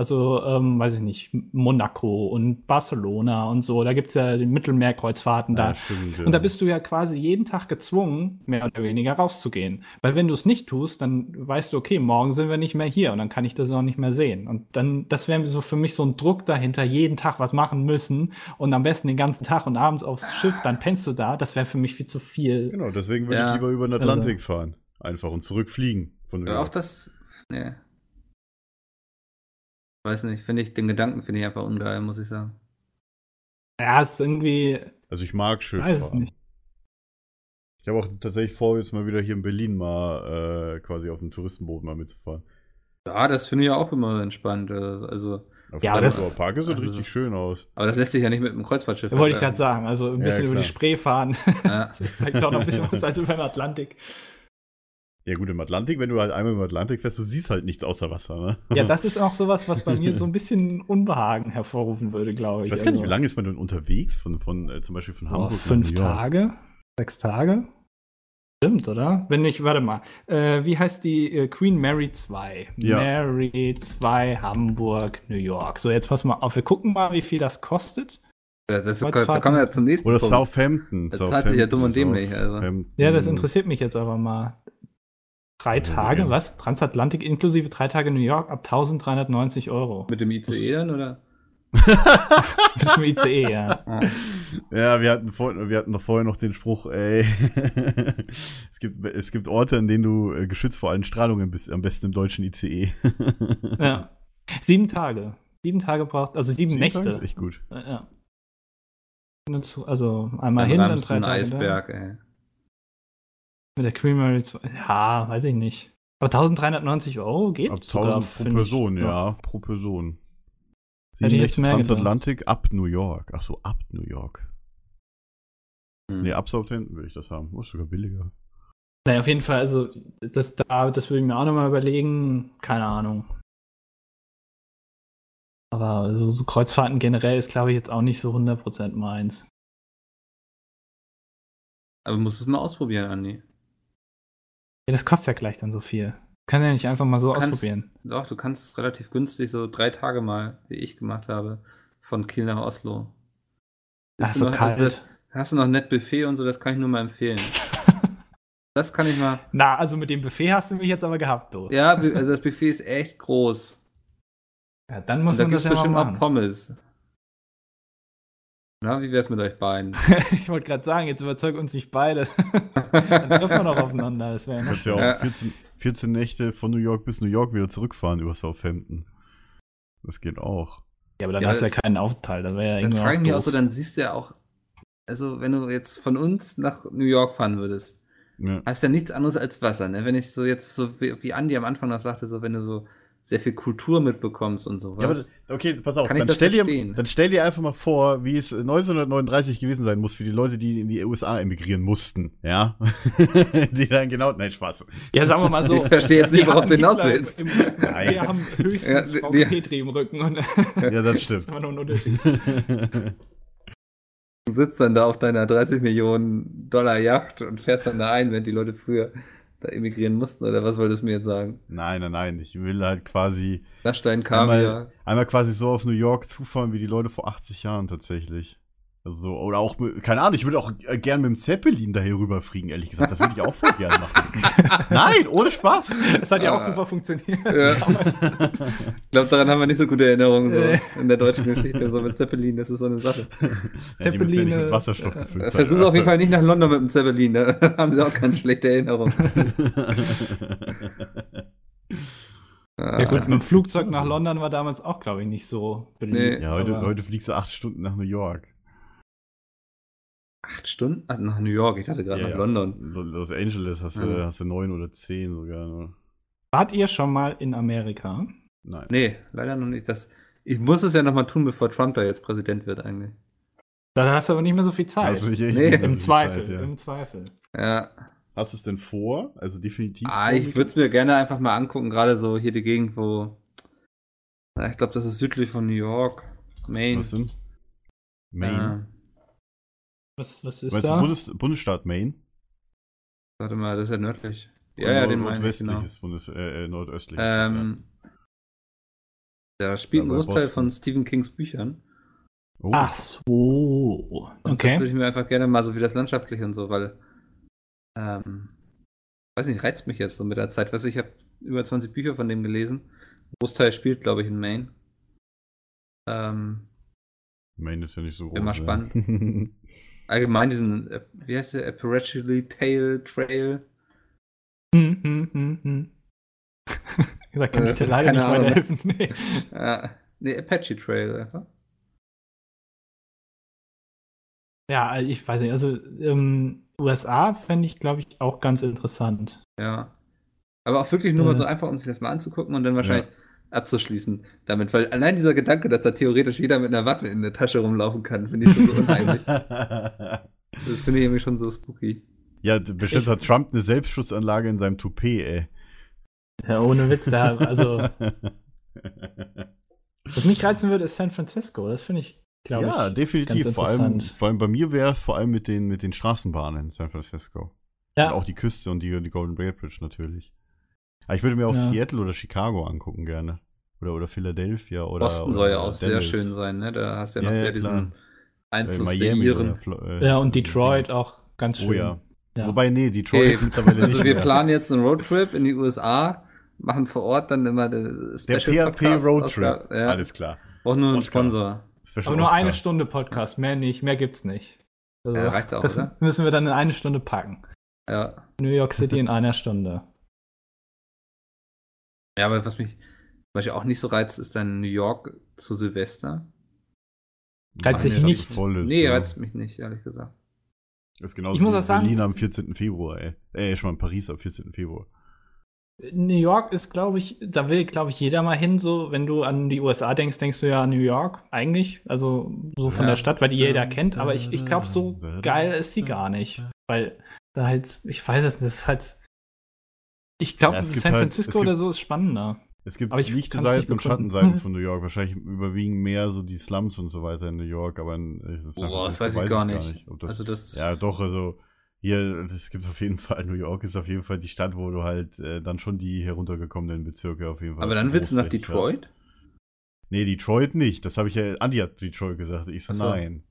also, ähm, weiß ich nicht, Monaco und Barcelona und so, da gibt's ja die Mittelmeerkreuzfahrten da. stimmt. Ja. Und da bist du ja quasi jeden Tag gezwungen, mehr oder weniger rauszugehen. Weil wenn du es nicht tust, dann weißt du, okay, morgen sind wir nicht mehr hier und dann kann ich das auch nicht mehr sehen. Und dann, das wäre so für mich so ein Druck dahinter, jeden Tag was machen müssen und am besten den ganzen Tag und abends aufs Schiff, dann pennst du da. Das wäre für mich viel zu viel. Genau, deswegen würde Ja. ich lieber über den Atlantik fahren. Einfach und zurückfliegen. Von auch das, ne. Weiß nicht, finde ich, den Gedanken finde ich einfach ungeil, muss ich sagen. Ja, ist irgendwie, Also ich mag Schiff weiß es fahren. nicht. Ich habe auch tatsächlich vor, jetzt mal wieder hier in Berlin mal äh, quasi auf dem Touristenboot mal mitzufahren. Ja, das finde ich ja auch immer entspannt. äh, Also, Auf Ja, dem das- Prenzlauer Park sieht also- richtig schön aus. aber das lässt sich ja nicht mit einem Kreuzfahrtschiff. Wollte ich gerade sagen. Also ein Ja, bisschen über die. Spree fahren. Ja. Das ist vielleicht doch noch ein bisschen was als über den Atlantik. Ja gut, im Atlantik, wenn du halt einmal im Atlantik fährst, du siehst halt nichts außer Wasser, ne? Ja, das ist auch sowas, was bei mir so ein bisschen Unbehagen hervorrufen würde, glaube Ich ich. weiß gar nicht, Also- wie lange ist man denn unterwegs? Von, von äh, zum Beispiel von Boah, Hamburg fünf nach New York? Tage? Sechs Tage? Stimmt, oder? Wenn nicht, warte mal. Äh, wie heißt die äh, Queen Mary 2? Ja. Mary 2, Hamburg, New York. So, jetzt pass mal auf. Wir gucken mal, wie viel das kostet. Das ist, da kommen wir zum nächsten Oder Punkt. Southampton. Das zahlt sich ja dumm und dämlich, also. Ja, das interessiert mich jetzt aber mal. Drei Also, Tage, das- was? Transatlantik inklusive drei Tage New York ab 1390 Euro. Mit dem ICE dann, oder? Mit dem ICE, ja. Ja, wir hatten, vor, wir hatten doch vorher noch den Spruch, ey, es, gibt, es gibt Orte, an denen du äh, geschützt vor allen Strahlungen bist, am besten im deutschen ICE. ja. Sieben Tage. Sieben Tage braucht, also sieben, Sieben Nächte. Tage ist echt gut. Ja. Also einmal Dann hin, dann drei Tage Eisberg, ey. Mit der Queen Mary 2. Ja, weiß ich nicht. Aber 1390 Euro geht Ab sogar, 1000 pro finde ich. Person, ja, pro Person. Hätte Sieben ich jetzt Nächte mehr gedacht. Transatlantik ab New York. Ach so, ab New York. Hm. Nee, ab Southampton würde ich das haben. Oh, ist sogar billiger. Naja, auf jeden Fall, also das, da, das würde ich mir auch nochmal überlegen. Keine Ahnung. Aber so, so Kreuzfahrten generell ist, glaube ich, jetzt auch nicht so 100% meins. Aber du musst es mal ausprobieren, Andi. Ja, das kostet ja gleich dann so viel. Kann ja nicht einfach mal so Kannst- ausprobieren. Doch, du kannst relativ günstig so drei Tage mal, wie ich gemacht habe, von Kiel nach Oslo. Ach, so du noch, kalt. Also, hast du noch nett Buffet und so, das kann ich nur mal empfehlen. Das kann ich mal. Na, also mit dem Buffet hast du mich jetzt aber gehabt, du. Ja, also das Buffet ist echt groß. Ja, dann muss und da man gibt das ja mal bestimmt auch machen. Pommes. Na, wie wär's mit euch beiden? ich wollte gerade sagen, jetzt überzeug uns nicht beide. dann treffen wir noch aufeinander. Das wäre ja Du noch kannst ja auch Ja. 14, 14 Nächte von New York bis New York wieder zurückfahren über Southampton. Das geht auch. Ja, aber dann Ja, hast du ja keinen Aufenthalt. Das wäre ja Dann frage ich mich auch so, dann siehst du ja auch, also wenn du jetzt von uns nach New York fahren würdest, Ja. hast du ja nichts anderes als Wasser, ne? Wenn ich so jetzt so wie, wie Andi am Anfang noch sagte, so wenn du so sehr viel Kultur mitbekommst und sowas. Ja, aber das, okay, pass auf, Kann ich dann das stell, dir, dann stell dir einfach mal vor, wie es 1939 gewesen sein muss für die Leute, die in die USA emigrieren mussten, ja? die dann genau, nein, Spaß. Ja, sagen wir mal so. Ich verstehe jetzt nicht, haben du hinaus willst. Im. Nein. Wir haben höchstens Ja, Petri im Rücken. Und Ja, das das stimmt. ist immer nur ein Unterschied. Du sitzt dann da auf deiner 30 Millionen Dollar Yacht und fährst dann da ein, wenn die Leute früher da emigrieren mussten, oder was wolltest du mir jetzt sagen? nein, nein, nein, ich will halt quasi Dachstein, Kaviar. einmal, einmal quasi so auf New York zufahren wie die Leute vor 80 Jahren tatsächlich. Also so, oder auch, keine Ahnung, ich würde auch äh, gern mit dem Zeppelin da hier rüberfliegen, ehrlich gesagt. Das würde ich auch voll gern machen. Nein, ohne Spaß. Das hat ja auch Ah. super funktioniert. Ja. Ich glaube, daran haben wir nicht so gute Erinnerungen so in der deutschen Geschichte. So mit Zeppelin, das ist so eine Sache. Ja, müssen ja mit Wasserstoff gefüllt sein. Versuch auf jeden Fall nicht nach London mit dem Zeppelin, da haben sie auch ganz schlechte Erinnerungen. Ja gut, mit dem Flugzeug nach London war damals auch, glaube ich, nicht so beliebt. Nee. Ja, heute, aber- heute fliegst du acht Stunden nach New York. Acht Stunden? Ach, nach New York, ich dachte gerade Ja, nach ja. London. Lo- Los Angeles hast, du, Ja. hast du neun oder zehn sogar. Ne? Wart ihr schon mal in Amerika? Nein. Nee, leider noch nicht. Das, Ich muss es ja nochmal tun, bevor Trump da jetzt Präsident wird, eigentlich. Da hast du aber nicht mehr so viel Zeit. Also ich, ich Nee, Im Zweifel, Zeit, ja. im Zweifel. Ja. Hast du es denn vor? Also definitiv. Ah, ich würde es mir gerne einfach mal angucken, gerade so hier die Gegend, wo. Ich glaube, das ist südlich von New York. Maine. Was denn? Maine. Was, was ist Meinst du da? Bundes Bundesstaat Maine? Warte mal, das ist ja nördlich. Ja, Oder ja, nord- den meine ich, Nordwestlich genau. ist Bundes äh, äh, nordöstlich. ist das, Ähm, da spielt ein Ja, Großteil Boston. von Stephen Kings Büchern. ja. oh, Ach so. Und das Okay. würde ich mir einfach gerne mal so wie das landschaftliche und so, weil, ähm, weiß nicht, reizt mich jetzt so mit der Zeit. Weiß ich, ich habe über 20 Bücher von dem gelesen. Ein Großteil spielt, glaube ich, in Maine. Ähm, Maine ist ja nicht so groß. Mal ne? spannend. allgemein diesen, äh, wie heißt der, Appalachian Tail Trail. Hm, hm, hm, hm. da kann Äh, ich dir leider nicht Ahnung. weiterhelfen. Nee. Ja, nee, Apache Trail einfach. Ja, ich weiß nicht, also ähm, USA fände ich, glaube ich, auch ganz interessant. Ja. Aber auch wirklich nur mal Äh. so einfach, um sich das mal anzugucken und dann wahrscheinlich abzuschließen damit. Weil allein dieser Gedanke, dass da theoretisch jeder mit einer Waffe in der Tasche rumlaufen kann, finde ich schon so unheimlich. Das finde ich irgendwie schon so spooky. ja, bestimmt Ich- hat Trump eine Selbstschutzanlage in seinem Toupet, ey. Ja, ohne Witz, da, also, was mich reizen würde, ist San Francisco. Das finde ich, glaube ja, ich, definitiv. ganz Vor allem, vor allem bei mir wäre es vor allem mit den, mit den Straßenbahnen in San Francisco. ja, Und auch die Küste und die, die Golden Gate Bridge natürlich. Aber ich würde mir auch Ja. Seattle oder Chicago angucken gerne. Oder, oder Philadelphia oder. Boston oder soll ja auch sehr Dallas. schön sein, ne? Da hast du ja noch ja, sehr diesen Einfluss Äh, der Miami Iren. äh, ja, und Detroit auch ganz schön. Oh ja. Ja. Wobei, nee, Detroit Okay, ist mittlerweile Also wir mehr. planen jetzt einen Roadtrip in die USA, machen vor Ort dann immer den Der Special PHP Podcast Roadtrip. Ja. Alles klar. Braucht nur einen. Sponsor. Special Aber nur Oscar. eine Stunde Podcast, mehr nicht, mehr gibt's nicht. Also, Ja, reicht's auch, das oder? müssen wir dann in eine Stunde packen. Ja. New York City in einer Stunde. Ja, aber was mich zum Beispiel auch nicht so reizt, ist dann New York zu Silvester. Reizt sich das nicht. Voll ist, nee, ja. reizt mich nicht, ehrlich gesagt. Das ist genauso Ich muss wie auch sagen- Berlin am 14. Februar, ey. Äh, schon mal in Paris am 14. Februar. New York ist, glaube ich, da will, glaube ich, jeder mal hin. So, wenn du an die USA denkst, denkst du ja an New York eigentlich. Also so von Ja. der Stadt, weil die jeder kennt. Aber ich, ich glaube, so geil ist die gar nicht. Weil da halt, ich weiß es nicht, das ist halt. Ich glaube, Ja, gibt San halt- Francisco gibt- oder so ist spannender. Es gibt Aber ich lichte kann's nicht Seiten und. Schattenseiten von New York. Wahrscheinlich überwiegen mehr so die Slums und so weiter in New York, aber in äh, San Boah, das weiß ich gar nicht. ob das, Also das, ja, doch, also hier, es gibt auf jeden Fall, New York ist auf jeden Fall die Stadt, wo du halt äh, dann schon die heruntergekommenen Bezirke auf jeden Fall aber dann willst du nach Detroit? hast. Nee, Detroit nicht. Das habe ich ja, Andi hat Detroit gesagt. Ich so, so. nein.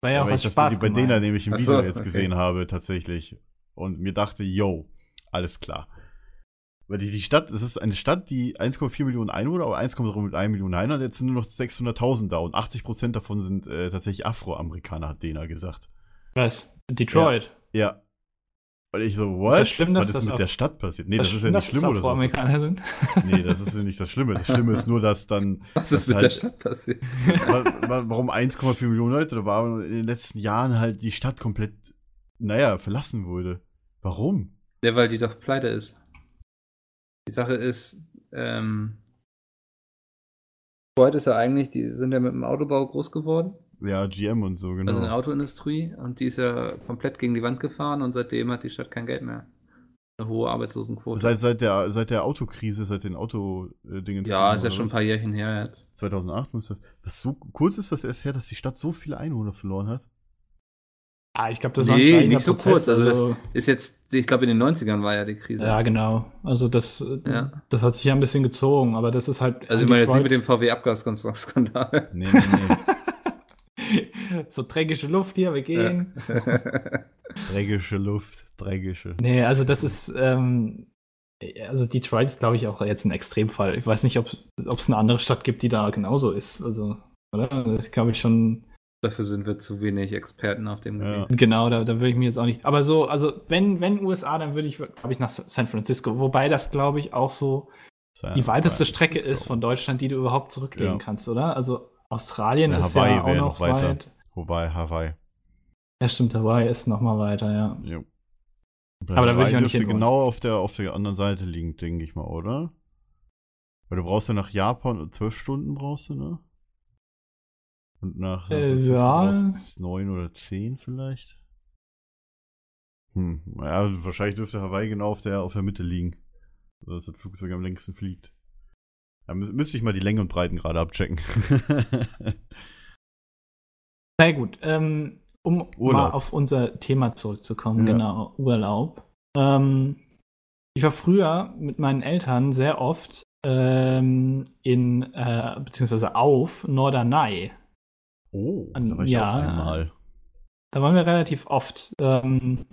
War ja auch ich das Spaß bei denen nämlich im Video so, jetzt okay. gesehen habe, tatsächlich. Und mir dachte, yo, alles klar. Weil die, die Stadt, es ist eine Stadt, die 1,4 Millionen Einwohner, aber 1,1 Millionen Einwohner, jetzt sind nur noch 600.000 da und 80% davon sind äh, tatsächlich Afroamerikaner, hat Dena gesagt. Was? Detroit. Ja. Weil ich so, what? Ist das schlimm, Was ist das mit der Stadt passiert? Nee, Das das, ist ja nicht schlimm oder so. Afroamerikaner sind. Nee, das ist ja nicht das Schlimme. Das Schlimme ist nur, dass dann Was ist mit halt- der Stadt passiert? wa- wa- warum 1,4 Millionen Leute da waren und in den letzten Jahren halt die Stadt komplett, naja, verlassen wurde. Warum? Ja, weil die doch pleite ist. Die Sache ist, ähm, Detroit ist ja eigentlich, die sind ja mit dem Autobau groß geworden, Ja, GM und so, genau. also in der Autoindustrie, und die ist ja komplett gegen die Wand gefahren und seitdem hat die Stadt kein Geld mehr. Eine hohe Arbeitslosenquote. Seit, seit, der, seit der Autokrise, seit den Auto-Dingen. ja, ist ja schon ein paar Jährchen her jetzt. 2008 muss das. Was so kurz ist das erst her, dass die Stadt so viele Einwohner verloren hat? Ah, ich glaube, das war ein Nee, nicht so Prozess, kurz. Also das ist jetzt, ich glaube in den 90ern war ja die Krise. ja, genau. Also das, Ja. das hat sich ja ein bisschen gezogen, aber das ist halt. Also ich meine jetzt nicht Detroit- mit dem VW-Abgasskandal. Nee, nee, nee. so dreckige Luft hier, wir gehen. dreckige Luft, dreckige. Nee, also das ist, ähm, also Detroit ist, glaube ich, auch jetzt ein Extremfall. Ich weiß nicht, ob es eine andere Stadt gibt, die da genauso ist. Also, oder? Das glaube ich schon, Dafür sind wir zu wenig Experten auf dem Ja. Gebiet. genau, da, da würde ich mir jetzt auch nicht. Aber so, also wenn, wenn USA, dann würde ich, glaube ich, nach San Francisco. Wobei das, glaube ich, auch so die weiteste Strecke ist von Deutschland, die du überhaupt zurücklegen Ja. kannst, oder? Also Australien Ja, ist Hawaii ja auch wäre noch noch weiter. weit. Wobei, Hawaii. Ja, stimmt, Hawaii ist noch mal weiter, ja. Ja. Aber da würde ich auch nicht hin genau auf der, auf der anderen Seite liegen, denke ich mal, oder? Weil du brauchst ja nach Japan zwölf Stunden brauchst du, ne? Und nach, Äh, ja. neun oder zehn vielleicht? Hm, ja, wahrscheinlich dürfte Hawaii genau auf der, auf der Mitte liegen. Dass das Flugzeug am längsten fliegt. Da müß, müsste ich mal die Länge und Breiten gerade abchecken. Na gut, ähm, um Urlaub. mal auf unser Thema zurückzukommen, Ja. genau, Urlaub. Ähm, ich war früher mit meinen Eltern sehr oft ähm, in, äh, beziehungsweise auf Norderney. Oh, Ähm, da war ich ja. auch einmal. Da waren wir relativ oft ähm,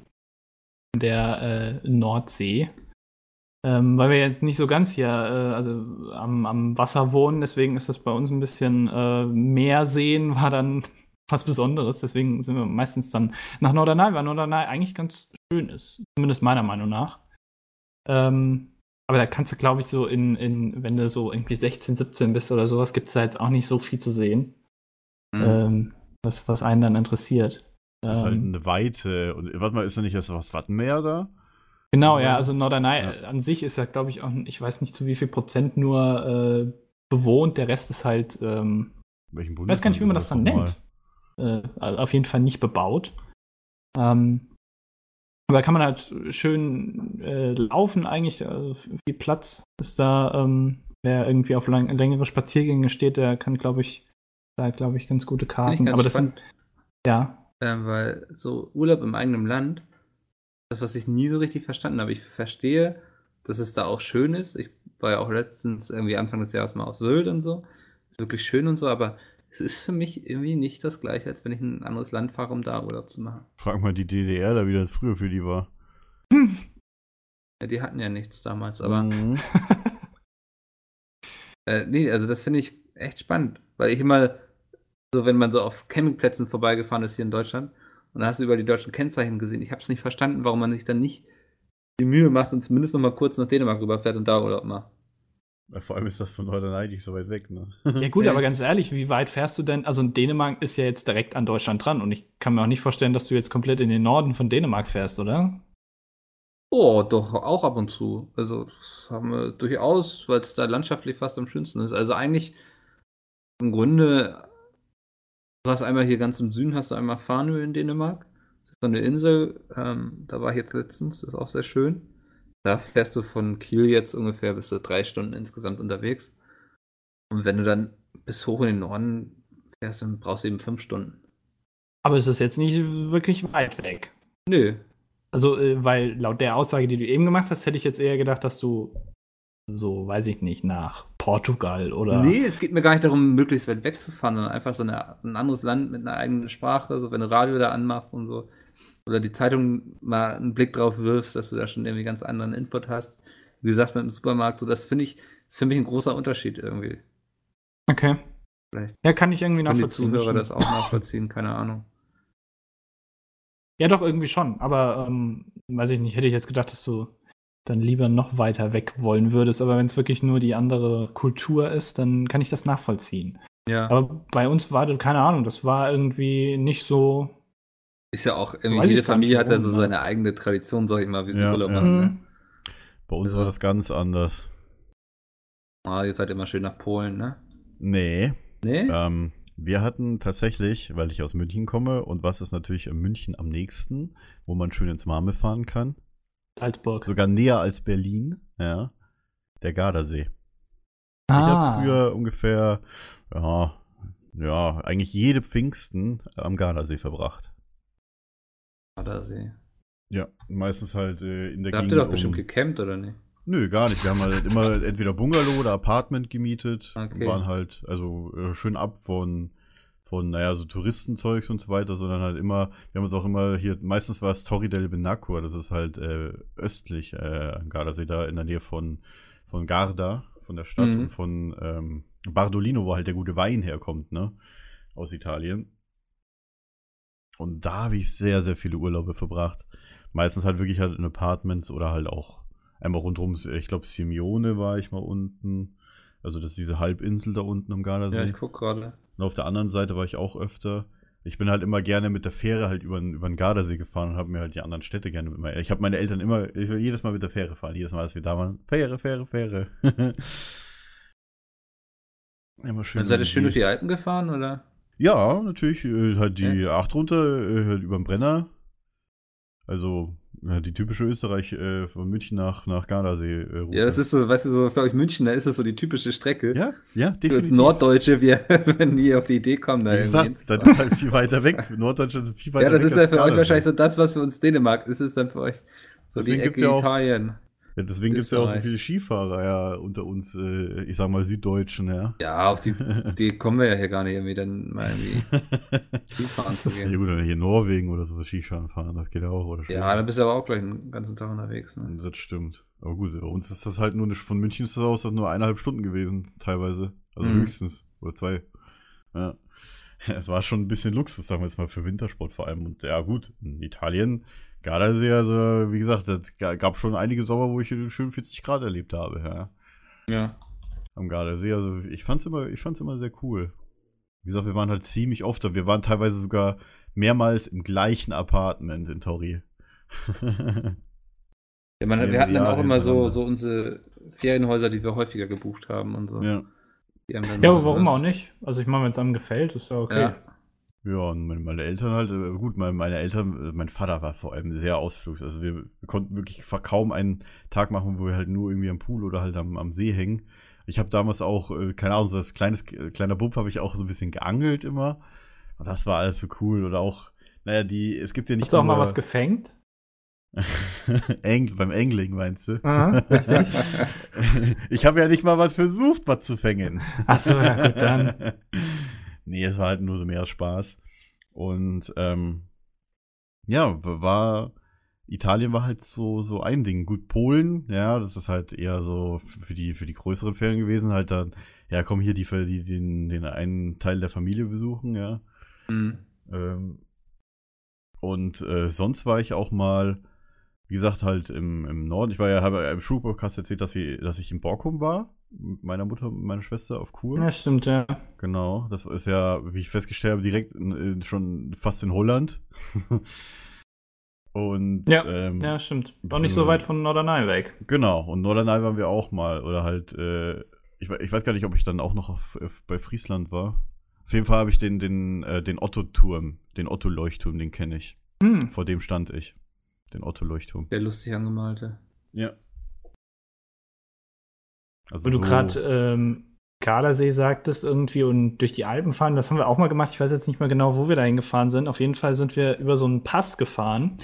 in der äh, Nordsee. Ähm, weil wir jetzt nicht so ganz hier äh, also am, am Wasser wohnen, deswegen ist das bei uns ein bisschen äh, mehr sehen, war dann was Besonderes. Deswegen sind wir meistens dann nach Norderney, weil Norderney eigentlich ganz schön ist. Zumindest meiner Meinung nach. Ähm, aber da kannst du, glaube ich, so in, in, wenn du so irgendwie 16, 17 bist oder sowas, gibt es da jetzt auch nicht so viel zu sehen, Mhm. ähm, was, was einen dann interessiert. Das ist halt Ähm, eine Weite. Und warte mal, ist da nicht erst was Wattenmeer da? Genau, ja, also Norderney ja. an sich ist ja, glaube ich, auch, ich weiß nicht zu wie viel Prozent nur äh, bewohnt, der Rest ist halt, ähm, Welchen ich weiß gar nicht, wie man das dann nennt. Äh, also auf jeden Fall nicht bebaut. Ähm, aber da kann man halt schön äh, laufen eigentlich, also viel Platz ist da. Ähm, wer irgendwie auf lang, längere Spaziergänge steht, der kann, glaube ich, da glaube ich ganz gute Karten. ganz Aber das spannend, sind, ja, ähm, weil so Urlaub im eigenen Land, das, was ich nie so richtig verstanden habe. Ich verstehe, dass es da auch schön ist. Ich war ja auch letztens irgendwie Anfang des Jahres mal auf Sylt und so. Ist wirklich schön und so, aber es ist für mich irgendwie nicht das gleiche, als wenn ich in ein anderes Land fahre, um da Urlaub zu machen. Frag mal die DDR, da wie das früher für die war. Ja, die hatten ja nichts damals, aber Mhm. Äh, nee, also das finde ich echt spannend, weil ich immer, so wenn man so auf Campingplätzen vorbeigefahren ist hier in Deutschland und da hast du über die deutschen Kennzeichen gesehen, ich habe es nicht verstanden, warum man sich dann nicht die Mühe macht und zumindest noch mal kurz nach Dänemark rüberfährt und da Urlaub macht. Vor allem ist das von Norderney nicht so weit weg, ne? Ja gut, aber ganz ehrlich, wie weit fährst du denn? Also Dänemark ist ja jetzt direkt an Deutschland dran und ich kann mir auch nicht vorstellen, dass du jetzt komplett in den Norden von Dänemark fährst, oder? Oh, doch, auch ab und zu. Also, das haben wir durchaus, weil es da landschaftlich fast am schönsten ist. Also eigentlich im Grunde, du hast einmal hier ganz im Süden, hast du einmal Farnö in Dänemark. Das ist so eine Insel, ähm, da war ich jetzt letztens, das ist auch sehr schön. Da fährst du von Kiel jetzt ungefähr bis zu drei Stunden insgesamt unterwegs. Und wenn du dann bis hoch in den Norden fährst, dann brauchst du eben fünf Stunden. Aber es ist jetzt nicht wirklich weit weg. Nö, Also, äh, weil laut der Aussage, die du eben gemacht hast, hätte ich jetzt eher gedacht, dass du so, weiß ich nicht, nach Portugal oder. Nee, es geht mir gar nicht darum, möglichst weit wegzufahren, sondern einfach so eine, ein anderes Land mit einer eigenen Sprache, so wenn du Radio da anmachst und so. Oder die Zeitung mal einen Blick drauf wirfst, dass du da schon irgendwie ganz anderen Input hast. Wie gesagt, mit dem Supermarkt, so das finde ich, ist für mich ein großer Unterschied irgendwie. Okay. Vielleicht Ja, kann ich irgendwie können die nachvollziehen. Zuhörer das auch nachvollziehen, keine Ahnung. Ja, doch, irgendwie schon. Aber, ähm, weiß ich nicht, hätte ich jetzt gedacht, dass du dann lieber noch weiter weg wollen würdest. Aber wenn es wirklich nur die andere Kultur ist, dann kann ich das nachvollziehen. Ja. Aber bei uns war das, keine Ahnung, das war irgendwie nicht so. Ist ja auch, irgendwie, jede Familie hat ja so ne? seine eigene Tradition, sag ich mal, wie sie Ja, Urlaub ja. machen. Ne? Mhm. Bei uns Also- war das ganz anders. Ah, ihr seid immer schön nach Polen, ne? Nee. Nee? Ähm, wir hatten tatsächlich, weil ich aus München komme und was ist natürlich in München am nächsten, wo man schön ins Marme fahren kann, Salzburg. sogar näher als Berlin, ja, der Gardasee. Ich Ah. habe früher ungefähr, ja, ja, eigentlich jede Pfingsten am Gardasee verbracht. Gardasee. Ja, meistens halt äh, in der Da habt Gegend ihr doch um- bestimmt gecampt, oder nicht? Nö, gar nicht. Wir haben halt immer entweder Bungalow oder Apartment gemietet. Okay. Und waren halt, also äh, schön ab von, von, naja, so Touristenzeugs und so weiter, sondern halt immer, wir haben uns auch immer hier, meistens war es Torri del Benacqua, das ist halt äh, östlich äh, am Gardasee, da in der Nähe von, von Garda, von der Stadt Mhm. und von ähm, Bardolino, wo halt der gute Wein herkommt, ne? Aus Italien. Und da habe ich sehr, sehr viele Urlaube verbracht. Meistens halt wirklich halt in Apartments oder halt auch einmal rundherum, ich glaube, Simeone war ich mal unten. Also das ist diese Halbinsel da unten am Gardasee. Ja, ich guck gerade. Und auf der anderen Seite war ich auch öfter. Ich bin halt immer gerne mit der Fähre halt über, den- über den Gardasee gefahren und habe mir halt die anderen Städte gerne mit mir. Ich habe meine Eltern immer, ich will jedes Mal mit der Fähre fahren, jedes Mal, als wir da waren. Fähre, Fähre, Fähre. Immer schön Dann seid ihr schön durch die Alpen gefahren, oder? Ja, natürlich. Äh, halt die 8 runter, äh, halt über den Brenner. Also ja, die typische Österreich äh, von München nach, nach Gardasee. Äh. Ja, das ist so, weißt du, so für euch Münchner ist das so die typische Strecke. Ja, ja, Für definitiv. Norddeutsche, wir, wenn nie auf die Idee kommen, da Wie irgendwie gesagt, das ist halt viel weiter weg. Norddeutschland ist viel weiter Ja, das weg. ist ja für euch wahrscheinlich so das, was für uns Dänemark ist, ist dann für euch so Deswegen die Ecke ja auch- Italien. Ja, deswegen gibt es ja auch so viele Skifahrer ja unter uns, äh, ich sag mal Süddeutschen, ja. Ja, auf die, die kommen wir ja hier gar nicht irgendwie dann mal irgendwie Skifahren zu ja gehen. gut, dann hier Norwegen oder so Skifahren fahren, das geht ja auch. Oder Ja, dann bist du aber auch gleich den ganzen Tag unterwegs. Ne? Das stimmt. Aber gut, bei uns ist das halt nur, eine, von München ist das aus, das nur eineinhalb Stunden gewesen, teilweise. Also Mhm. höchstens. Oder zwei. Ja. Es war schon ein bisschen Luxus, sagen wir jetzt mal, für Wintersport vor allem. Und ja, gut, in Italien, Gardasee, also wie gesagt, es gab schon einige Sommer, wo ich schön 40 Grad erlebt habe, ja. Ja. Am Gardasee. Also ich fand's immer, ich fand's immer sehr cool. Wie gesagt, wir waren halt ziemlich oft da. Wir waren teilweise sogar mehrmals im gleichen Apartment in Tori. Ja, man, wir hatten dann auch immer so, so unsere Ferienhäuser, die wir häufiger gebucht haben und so. ja. Die haben dann Ja, aber warum was- auch nicht? Also ich meine, wenn es einem gefällt, ist ja okay. Ja. Ja, und meine, Eltern halt, äh, gut, meine, meine Eltern, äh, mein Vater war vor allem sehr ausflugs. Also wir, konnten wirklich kaum einen Tag machen, wo wir halt nur irgendwie am Pool oder halt am, am See hängen. Ich habe damals auch, äh, keine Ahnung, so als kleines, kleiner Bub habe ich auch so ein bisschen geangelt immer. Und das war alles so cool. Oder auch, naja, die, es gibt ja nicht Hast du auch mal was gefängt? Eng, beim Angling meinst du? Aha, ich habe ja nicht mal was versucht, was zu fängen. Ach so, ja, gut, dann. nee, es war halt nur so mehr Spaß. Und ähm, ja, war Italien war halt so so ein Ding. Gut, Polen, ja, das ist halt eher so für die für die größeren Ferien gewesen. Halt dann, ja, komm hier die, die den den einen Teil der Familie besuchen, ja. Mhm. Ähm, und äh, sonst war ich auch mal, wie gesagt, halt im, im Norden. Ich war ja, habe ja im Schulpodcast erzählt, dass, wir, dass ich in Borkum war. Mit meiner Mutter und meiner Schwester auf Kur. Ja, stimmt, ja. Genau. Das ist ja, wie ich festgestellt habe, direkt in, schon fast in Holland. und Ja, ähm, Ja, stimmt. Auch nicht so weit von Norderney weg. Genau, und Norderney waren wir auch mal. Oder halt, äh, ich, ich weiß gar nicht, ob ich dann auch noch auf, auf, bei Friesland war. Auf jeden Fall habe ich den, den, äh, den Otto-Turm, den Otto-Leuchtturm, den kenne ich. Hm. Vor dem stand ich. Den Otto-Leuchtturm. Der lustig angemalte. Ja. Also Wo du so- gerade ähm, Gardasee sagtest irgendwie und durch die Alpen fahren, das haben wir auch mal gemacht. Ich weiß jetzt nicht mehr genau, wo wir da hingefahren sind. Auf jeden Fall sind wir über so einen Pass gefahren.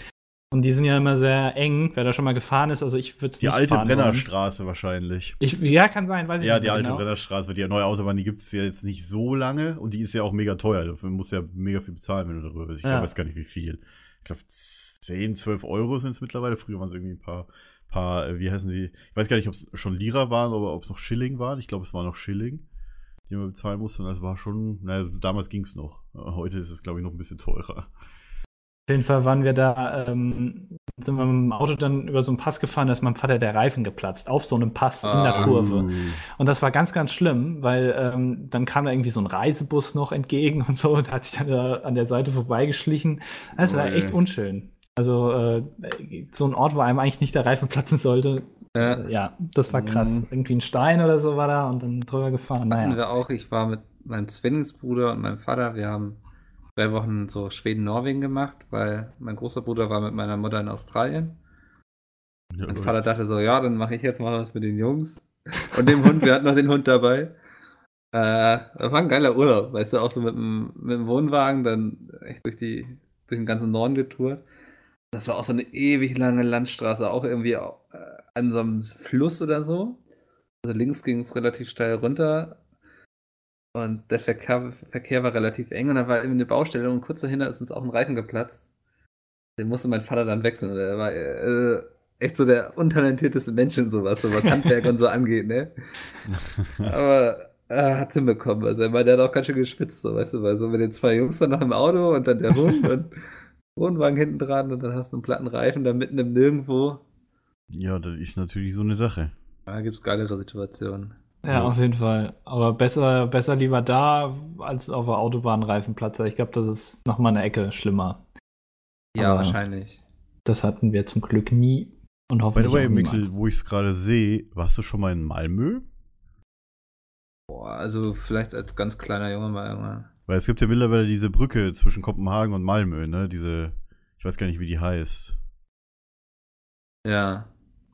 Und die sind ja immer sehr eng, wer da schon mal gefahren ist. Also ich würde es Die nicht alte fahren wollen. Brennerstraße wahrscheinlich. Ich, ja, kann sein, weiß ich Ja, nicht die mehr alte genau. Brennerstraße, weil die neue Autobahn, die gibt es ja jetzt nicht so lange und die ist ja auch mega teuer. Dafür musst du ja mega viel bezahlen, wenn du darüber bist. Ich Ja. glaube, weiß gar nicht wie viel. Ich glaube, 10, 12 Euro sind es mittlerweile. Früher waren es irgendwie ein paar, paar, äh, wie heißen die? Ich weiß gar nicht, ob es schon Lira waren oder ob es noch Schilling waren. Ich glaube, es war noch Schilling, die man bezahlen musste. Und das war schon, naja, damals ging es noch. Heute ist es, glaube ich, noch ein bisschen teurer. Auf jeden Fall waren wir da, ähm, sind wir mit dem Auto dann über so einen Pass gefahren, da ist meinem Vater der Reifen geplatzt, auf so einem Pass in der Ah. Kurve. Und das war ganz, ganz schlimm, weil ähm, dann kam da irgendwie so ein Reisebus noch entgegen und so und hat sich dann da an der Seite vorbeigeschlichen. Das war Ui. echt unschön. Also äh, so ein Ort, wo einem eigentlich nicht der Reifen platzen sollte. Ja. Das war krass. Mhm. Irgendwie ein Stein oder so war da und dann drüber gefahren. Hatten Naja. wir auch, ich war mit meinem Zwillingsbruder und meinem Vater, wir haben drei Wochen so Schweden-Norwegen gemacht, weil mein großer Bruder war mit meiner Mutter in Australien. Ja, Mein Vater dachte so, ja, dann mache ich jetzt mal was mit den Jungs. Und dem Hund, wir hatten noch den Hund dabei. Äh, das war ein geiler Urlaub, weißt du, auch so mit dem, mit dem Wohnwagen, dann echt durch die, durch den ganzen Norden getourt. Das war auch so eine ewig lange Landstraße, auch irgendwie äh, an so einem Fluss oder so. Also links ging es relativ steil runter. Und der Verkehr, Verkehr war relativ eng und da war irgendwie eine Baustelle und kurz dahinter ist uns auch ein Reifen geplatzt. Den musste mein Vater dann wechseln. Und er war äh, echt so der untalentierteste Mensch in sowas, so was Handwerk und so angeht, ne? Aber er hat hinbekommen. Also er war der hat auch ganz schön geschwitzt, so, weißt du, weil so mit den zwei Jungs dann noch im Auto und dann der Hund und Wohnwagen hinten dran und dann hast du einen platten Reifen da mitten im Nirgendwo. ja, das ist natürlich so eine Sache. Da gibt's geilere Situationen. Ja, auf jeden Fall. Aber besser, besser lieber da als auf der Autobahnreifenplatz. Ich glaube, das ist noch mal eine Ecke schlimmer. Ja, Aber- wahrscheinlich. Das hatten wir zum Glück nie und By hoffentlich the way. Mikkel, wo ich es gerade sehe, warst du schon mal in Malmö? Boah, also vielleicht als ganz kleiner Junge mal irgendwann. Weil es gibt ja mittlerweile diese Brücke zwischen Kopenhagen und Malmö, ne? Diese, ich weiß gar nicht, wie die heißt. Ja.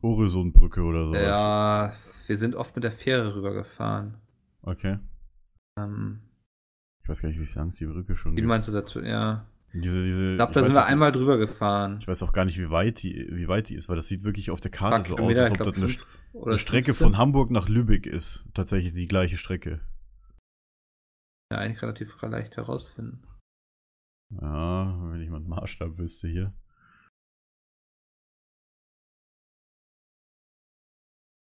Oresundbrücke oder sowas. Ja, wir sind oft mit der Fähre rübergefahren. Okay. Ähm, Ich weiß gar nicht, wie lang es die Brücke schon wie gibt. meinst du dazu? Ja. Diese, diese, Ich glaube, da sind wir einmal drüber gefahren. Ich weiß auch gar nicht, wie weit die, wie weit die ist, weil das sieht wirklich auf der Karte so aus, als ob glaub, das eine, eine Strecke 15. von Hamburg nach Lübeck ist. Tatsächlich die gleiche Strecke. Ja, eigentlich relativ leicht herausfinden. Ja, wenn ich mal einen Maßstab wüsste hier.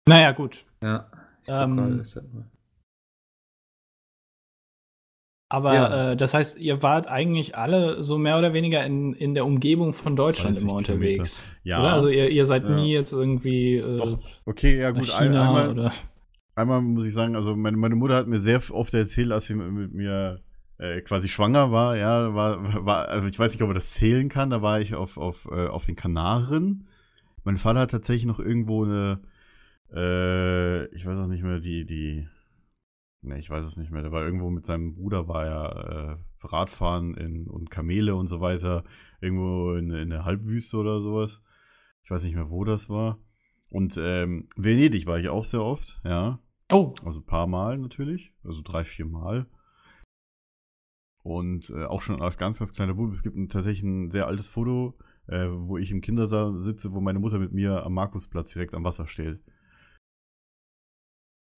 Naja, gut. Ja. Ähm, Aber Ja. äh, das heißt, ihr wart eigentlich alle so mehr oder weniger in, in der Umgebung von Deutschland 30 immer unterwegs. Ja. Oder? Also ihr, ihr seid Ja. nie jetzt irgendwie äh, Doch, Okay, ja gut. Ein, einmal, oder. einmal muss ich sagen, also meine, meine Mutter hat mir sehr oft erzählt, als sie mit, mir äh, quasi schwanger war, ja, war, war, also ich weiß nicht, ob er das zählen kann, da war ich auf, auf, äh, auf den Kanaren. Mein Vater hat tatsächlich noch irgendwo eine, äh, ich weiß auch nicht mehr, die, die, ne, ich weiß es nicht mehr, der war irgendwo mit seinem Bruder, war ja äh, Radfahren in, und Kamele und so weiter, irgendwo in, in der Halbwüste oder sowas. Ich weiß nicht mehr, wo das war. Und ähm, Venedig war ich auch sehr oft, ja. Oh, Also ein paar Mal natürlich, also drei, vier Mal. Und äh, auch schon als ganz, ganz kleiner Bub. Es gibt ein, tatsächlich ein sehr altes Foto, äh, wo ich im Kindersaal sitze, wo meine Mutter mit mir am Markusplatz direkt am Wasser steht.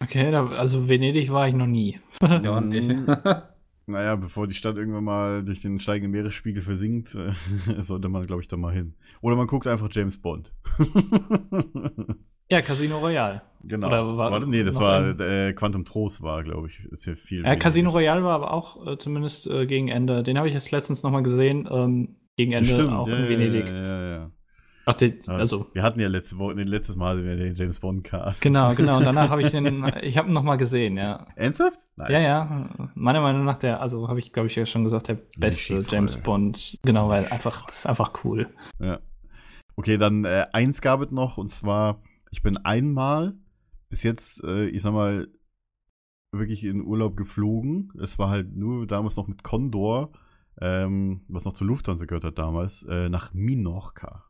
Okay, da, also Venedig war ich noch nie. Ja, nicht. Naja, bevor die Stadt irgendwann mal durch den steigenden Meeresspiegel versinkt, äh, sollte man, glaube ich, da mal hin. Oder man guckt einfach James Bond. Ja, Casino Royale. genau. Oder war- Warte, nee, das war äh, Quantum Trost war, glaube ich, ist ja viel. Ja, Casino Royale war aber auch äh, zumindest äh, gegen Ende. Den habe ich jetzt letztens noch mal gesehen. Ähm, gegen Ende Stimmt, auch ja, in Venedig. Ja, ja, ja. Ach, Ja, also Wir hatten ja letzte Woche, letztes Mal den James Bond Cast. genau, genau. Und danach habe ich den, ich habe ihn noch mal gesehen. Ja, Ernsthaft? Nice. ja, ja. Meiner Meinung nach der, also habe ich, glaube ich, ja schon gesagt, der beste James. Bond. Genau, weil einfach, das ist einfach cool. Ja. Okay, dann äh, eins gab es noch und zwar, ich bin einmal bis jetzt, äh, ich sag mal, wirklich in Urlaub geflogen. Es war halt nur damals noch mit Condor, ähm, was noch zur Lufthansa gehört hat damals, äh, nach Minorca.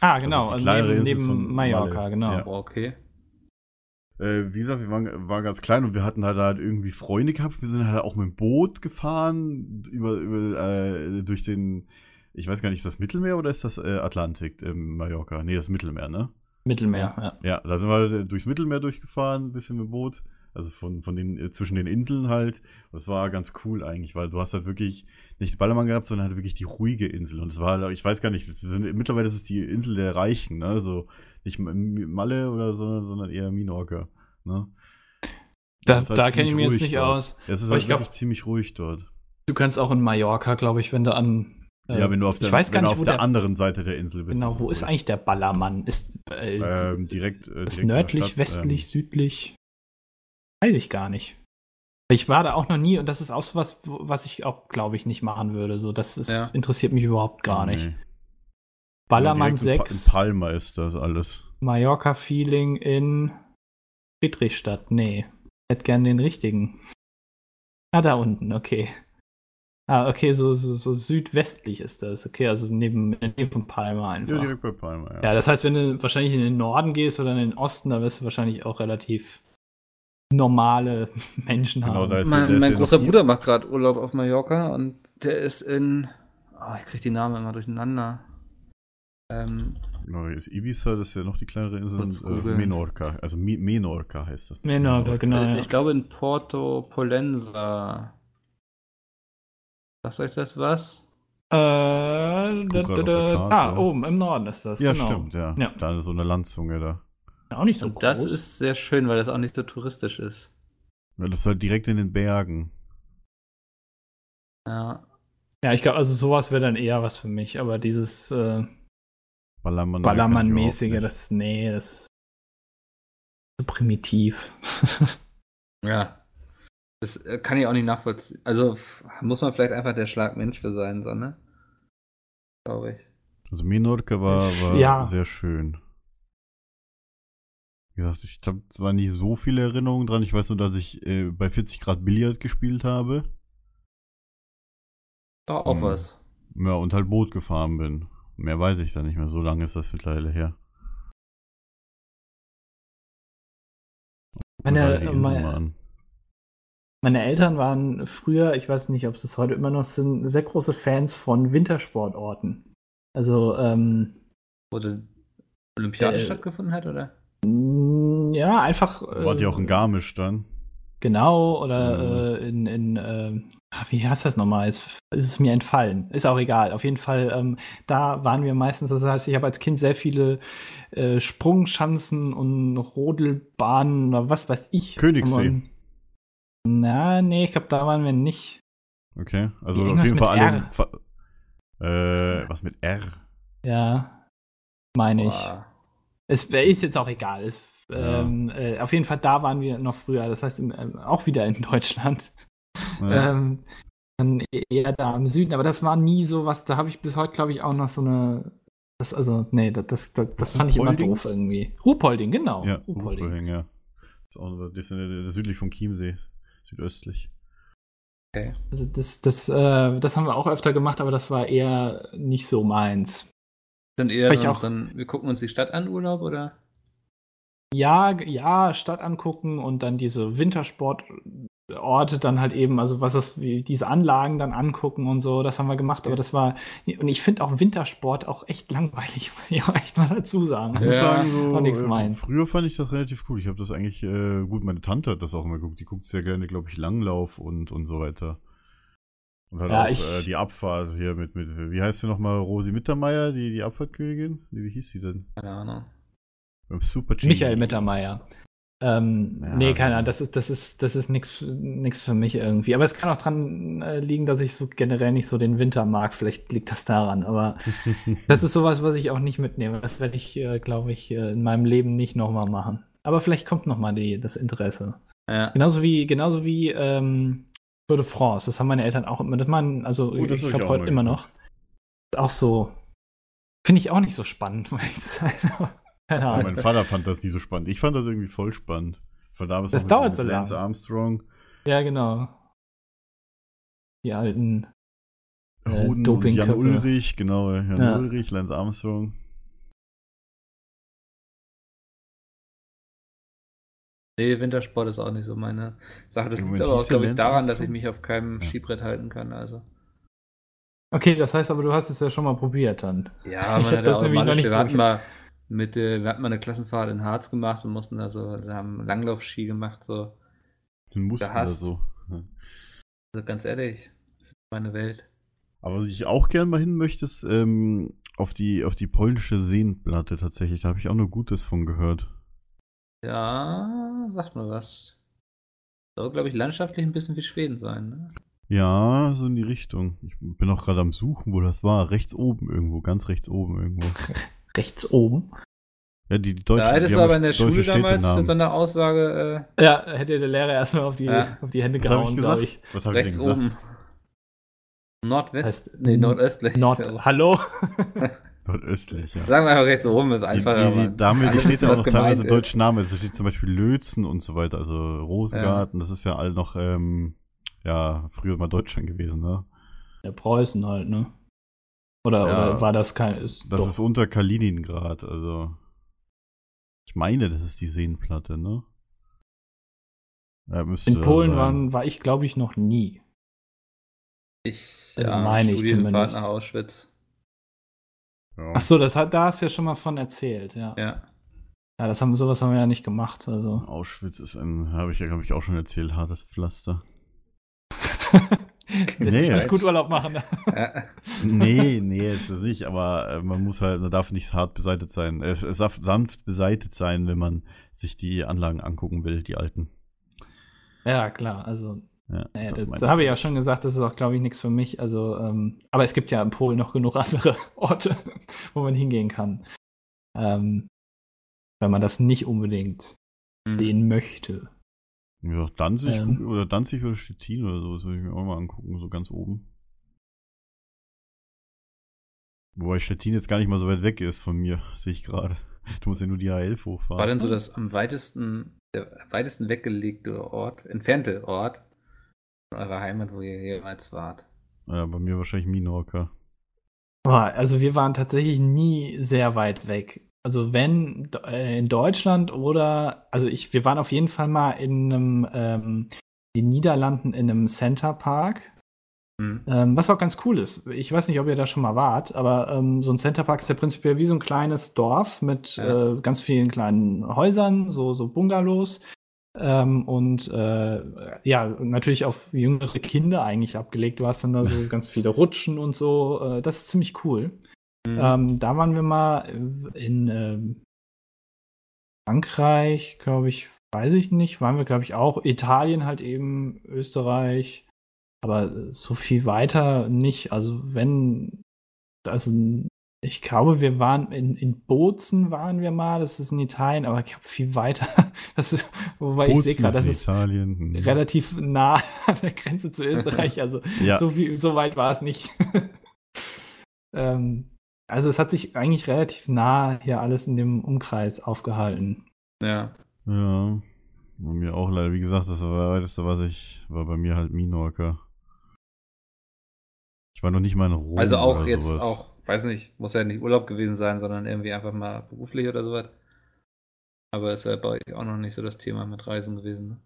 Ah, genau. die Also kleinere neben, neben Mallorca, Malle. genau. Ja. Boah, okay. Äh, wie gesagt, wir waren, waren ganz klein und wir hatten halt, halt irgendwie Freunde gehabt. Wir sind halt auch mit dem Boot gefahren über, über äh, durch den, ich weiß gar nicht, ist das Mittelmeer oder ist das äh, Atlantik in Mallorca? Nee, das ist Mittelmeer, ne? Mittelmeer, ja. Ja, da sind wir durchs Mittelmeer durchgefahren, ein bisschen mit dem Boot. Also von, von den, äh, zwischen den Inseln halt. Das war ganz cool eigentlich, weil du hast halt wirklich nicht Ballermann gehabt, sondern halt wirklich die ruhige Insel. Und es war, halt, ich weiß gar nicht, sind, mittlerweile ist es die Insel der Reichen, ne? Also nicht Malle oder so, sondern eher Minorca, ne? Da, Das ist halt da kenne ich mich jetzt nicht dort. aus. Ja, es ist halt ich glaub- wirklich ziemlich ruhig dort. Du kannst auch in Mallorca, glaube ich, wenn du an. äh, ja, wenn du auf der, nicht, auf der der, anderen Seite der Insel bist. Genau, es wo ist eigentlich der Ballermann? Ist, äh, Ähm, direkt, äh, ist direkt nördlich, Stadt, westlich, ähm, südlich? Weiß ich gar nicht. Ich war da auch noch nie und das ist auch so was, was ich auch, glaube ich, nicht machen würde. So, das ist, Ja. interessiert mich überhaupt gar nicht. nee. Ballermann Direkt in Pa- 6, In Palma ist das alles. Mallorca-Feeling in Friedrichstadt. Nee, ich hätte gern den richtigen. Ah, da unten, okay. Ah, okay, so, so, so südwestlich ist das. Okay, also neben, von Palma einfach. Ja, direkt bei Palma, ja. Ja, das heißt, wenn du wahrscheinlich in den Norden gehst oder in den Osten, da wirst du wahrscheinlich auch relativ normale Menschen Genau, haben. ist- Mein, mein großer Bruder macht gerade Urlaub auf Mallorca und der ist in. Oh, ich krieg die Namen immer durcheinander. Ähm, Genau, hier ist Ibiza, das ist ja noch die kleinere Insel. Und, äh. Menorca, also Mi Menorca heißt das. Menorca, genau. äh, ja. Ich glaube in Porto Polenza. Sagt euch das was? Äh, da, da, da, ah, oben im Norden ist das. Ja, genau. stimmt, ja. Ja. Da ist so eine Landzunge da. Auch nicht so Und groß. das ist sehr schön, weil das auch nicht so touristisch ist. Ja, das ist halt direkt in den Bergen. Ja. ja, ich glaube, also sowas wäre dann eher was für mich, aber dieses äh, Ballermann. Ballermann-mäßige, das. das, nee, das ist so primitiv. Ja. Das äh, kann ich auch nicht nachvollziehen. Also muss man vielleicht einfach der Schlagmensch für sein, so, ne? Glaube ich. Also Menorca war, war Ja. sehr schön. Wie gesagt, ich habe zwar nicht so viele Erinnerungen dran. Ich weiß nur, dass ich äh, bei 40 Grad Billard gespielt habe. Doch auch Hm. was. Ja, und halt Boot gefahren bin. Mehr weiß ich da nicht mehr. So lange ist das mittlerweile her. Meine, meine-. Meine Eltern waren früher, ich weiß nicht, ob es das heute immer noch sind, sehr große Fans von Wintersportorten. Also, ähm, Wo die Olympiade Äh, stattgefunden hat, oder? Ja, einfach. Wart ihr auch in äh, Garmisch dann? Genau, oder Mhm. äh, in, in äh, wie heißt das nochmal? Ist, ist es mir entfallen. Ist auch egal. Auf jeden Fall, ähm, da waren wir meistens, das heißt, ich habe als Kind sehr viele äh, Sprungschanzen und Rodelbahnen oder was weiß ich. Königssee. Und- Na, nee, ich glaube, da waren wir nicht. Okay. Also auf jeden Fall alle. Fa äh, was mit R? Ja, meine ich. Boah. Es ist jetzt auch egal. Es, Ja. ähm, äh, auf jeden Fall, da waren wir noch früher. Das heißt, im, ähm, auch wieder in Deutschland. Ja. Ähm, dann eher da im Süden, aber das war nie so was, da habe ich bis heute, glaube ich, auch noch so eine. Das, also, nee, das, das, das, das fand ich immer doof irgendwie. Ruhpolding, genau. ja, Ruhpolding. Ruhpolding, ja. Das ist auch das ist äh, südlich vom Chiemsee. Südöstlich. Okay. Also das, das, äh, das haben wir auch öfter gemacht, aber das war eher nicht so meins. Sind eher ich so, auch- so ein, wir gucken uns die Stadt an, Urlaub, oder? Ja, ja, Stadt angucken und dann diese Wintersportorte dann halt eben, also was ist, wie diese Anlagen dann angucken und so, das haben wir gemacht, aber das war, und ich finde auch Wintersport auch echt langweilig, muss ich auch echt mal dazu sagen. Ich muss Ja, sagen, so, war nix äh, meins. früher fand ich das relativ cool. Ich habe das eigentlich, äh, gut, meine Tante hat das auch immer geguckt. Die guckt sehr gerne, glaube ich, Langlauf und, und so weiter. Und halt Ja, auch ich- äh, die Abfahrt hier mit, mit, wie heißt sie nochmal, Rosi Mittermeier, die, die Abfahrtkönigin? Nee, wie hieß sie denn? Keine Ahnung. Super G. Michael Mittermeier. Ähm, Ja, nee, keine. Ahnung, das ist, das ist, das ist nichts nix für mich irgendwie. Aber es kann auch dran äh, liegen, dass ich so generell nicht so den Winter mag. Vielleicht liegt das daran. Aber das ist sowas, was ich auch nicht mitnehme. Das werde ich, äh, glaube ich, äh, in meinem Leben nicht nochmal machen. Aber vielleicht kommt nochmal das Interesse. Ja. Genauso wie, genauso wie ähm, Tour de France. Das haben meine Eltern auch immer. Das man, also Oh, das ich hab ich glaube auch heute immer noch. Ist auch so. Finde ich auch nicht so spannend, muss ich sagen. Keine Ja, Ahnung. mein Vater fand das nie so spannend. Ich fand das irgendwie voll spannend. Von damals Das dauert so Lance lang. Armstrong, Ja, genau. Die alten. Äh, Hoden Dopingköpfe. Jan Ulrich, genau, Jan Ja. Ulrich, Lance Armstrong. Nee, Wintersport ist auch nicht so meine Sache. Das liegt aber auch, glaube ich, daran, dass ich mich auf keinem Ja. Skibrett halten kann. Also. Okay, das heißt aber, du hast es ja schon mal probiert dann. Ja, Ich man hab hat das ja nämlich noch nicht wir hatten mal mit, äh, wir hatten mal eine Klassenfahrt in Harz gemacht und mussten da so, da haben Langlaufski gemacht, so. Den mussten da so. Ja. Also ganz ehrlich, das ist meine Welt. Aber was ich auch gern mal hin möchte, ist ähm, auf, die, auf die polnische Seenplatte tatsächlich. Da habe ich auch nur Gutes von gehört. Ja, sagt mal was. Soll, glaube ich, landschaftlich ein bisschen wie Schweden sein, ne? Ja, so in die Richtung. Ich bin auch gerade am Suchen, wo das war. Rechts oben irgendwo, ganz rechts oben irgendwo. Rechts oben. Ja, die, die deutschen. da hättest du aber ja in der Schule damals für so eine Aussage Ja, hätte der Lehrer erstmal auf die, Ja. auf die Hände Was habe ich gehauen, gesagt? glaube ich. Was hab äh, rechts ich denn oben. Nordwest? Heißt, nee, nordöstlich. Nord Ja. Hallo? Nordöstlich, ja. Sagen wir einfach rechts oben, ist Die, einfacher. die, die, Mann. da, haben wir- die Alle steht ja auch noch teilweise gemeint ist. deutsche Namen. Also steht zum Beispiel Lötzen und so weiter. Also Rosengarten, das ist ja all noch, ähm, ja, früher mal Deutschland gewesen, ne? Der Preußen halt, ne? Oder, Ja. oder war das kein. Ist Das doch. ist unter Kaliningrad, also. Ich meine, das ist die Seenplatte, ne? Ja, in Polen waren, war ich, glaube ich, noch nie. Ich, Also ja, meine ich zumindest. nach Auschwitz. Ja. Ach so, das hat, da hast du ja schon mal von erzählt, ja. Ja, Ja. das haben, sowas haben wir ja nicht gemacht, also. Auschwitz ist ein, habe ich ja, glaube ich, auch schon erzählt, hartes Pflaster. Jetzt Nee, nicht halt. gut Urlaub machen. ja. nee, nee, ist es nicht, aber äh, man muss halt, man darf nicht hart beseitigt sein. Äh, Es darf sanft beseitigt sein, wenn man sich die Anlagen angucken will, die alten. ja, klar, also. Ja, Nee, das das habe ich ja schon gesagt, das ist auch, glaube ich, nichts für mich. Also, ähm, aber es gibt ja in Polen noch genug andere Orte, wo man hingehen kann. Ähm, wenn man das nicht unbedingt Hm. sehen möchte. Ja, Danzig Ähm. oder Danzig oder Stettin oder so, das würde ich mir auch mal angucken, so ganz oben. Wobei Stettin jetzt gar nicht mal so weit weg ist von mir, sehe ich gerade. Du musst ja nur die A11 hochfahren. War denn so das am weitesten, der am weitesten weggelegte Ort, entfernte Ort von eurer Heimat, wo ihr jeweils wart? Ja, bei mir wahrscheinlich Minorca. Boah, also wir waren tatsächlich nie sehr weit weg. Also wenn äh, in Deutschland oder, also ich, wir waren auf jeden Fall mal in einem, ähm, den Niederlanden in einem Center Park. Hm. Ähm, was auch ganz cool ist. Ich weiß nicht, ob ihr da schon mal wart, aber ähm, so ein Centerpark ist ja prinzipiell wie so ein kleines Dorf mit Ja. äh, ganz vielen kleinen Häusern, so, so Bungalows. Ähm, und äh, ja, natürlich auf jüngere Kinder eigentlich abgelegt. Du hast dann da so ganz viele Rutschen und so. Äh, das ist ziemlich cool. Hm. Ähm, da waren wir mal in ähm, Frankreich, glaube ich, weiß ich nicht. Waren wir, glaube ich, auch. Italien halt eben, Österreich. Aber so viel weiter nicht. Also wenn, also ich glaube, wir waren in, in Bozen waren wir mal, das ist in Italien, aber ich habe viel weiter. Das ist, wobei ich sehe Bozen gerade, das ist Italien. Hm. relativ nah an der Grenze zu Österreich. Also Ja. so, viel, so weit war es nicht. ähm, also es hat sich eigentlich relativ nah hier alles in dem Umkreis aufgehalten. Ja. Ja. Bei mir auch leider. Wie gesagt, das war weiteste, was ich, war bei mir halt Minorca. Ich war noch nicht mal in Rom. Also auch oder jetzt sowas. auch, weiß nicht, muss ja nicht Urlaub gewesen sein, sondern irgendwie einfach mal beruflich oder sowas. Aber ist ja bei euch auch noch nicht so das Thema mit Reisen gewesen. Ne?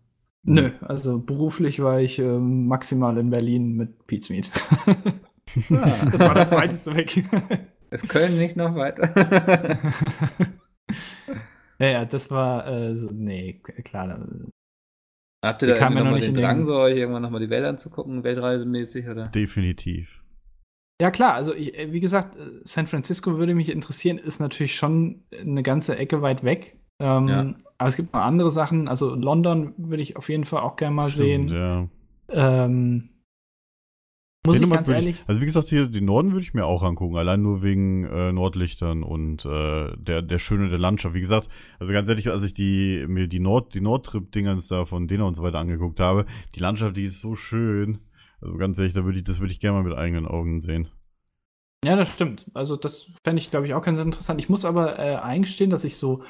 Nö, also beruflich war ich ähm, maximal in Berlin mit Pizmeet. Ah. das war das weiteste weg. Ist Köln nicht noch weiter? ja, ja, das war äh, so, nee, klar. Habt ihr da irgendwie ja noch nicht den in den- Drang, so euch irgendwann nochmal die Welt anzugucken, weltreisemäßig, oder? Definitiv. Ja, klar, also ich, äh, wie gesagt, äh, San Francisco würde mich interessieren, ist natürlich schon eine ganze Ecke weit weg. Ähm, Ja. Aber es gibt noch andere Sachen. Also London würde ich auf jeden Fall auch gerne mal Stimmt, sehen. ja. Ähm, muss ich Dänemark ganz würde ehrlich. also wie gesagt, hier den Norden würde ich mir auch angucken, allein nur wegen äh, Nordlichtern und äh, der, der Schöne der Landschaft. Wie gesagt, also ganz ehrlich, als ich die, mir die Nord, die Nordtrip-Dingens da von Dena und so weiter angeguckt habe, die Landschaft, die ist so schön. Also ganz ehrlich, da würde ich, das würde ich gerne mal mit eigenen Augen sehen. Ja, das stimmt. Also das fände ich, glaube ich, auch ganz interessant. Ich muss aber äh, eingestehen, dass ich so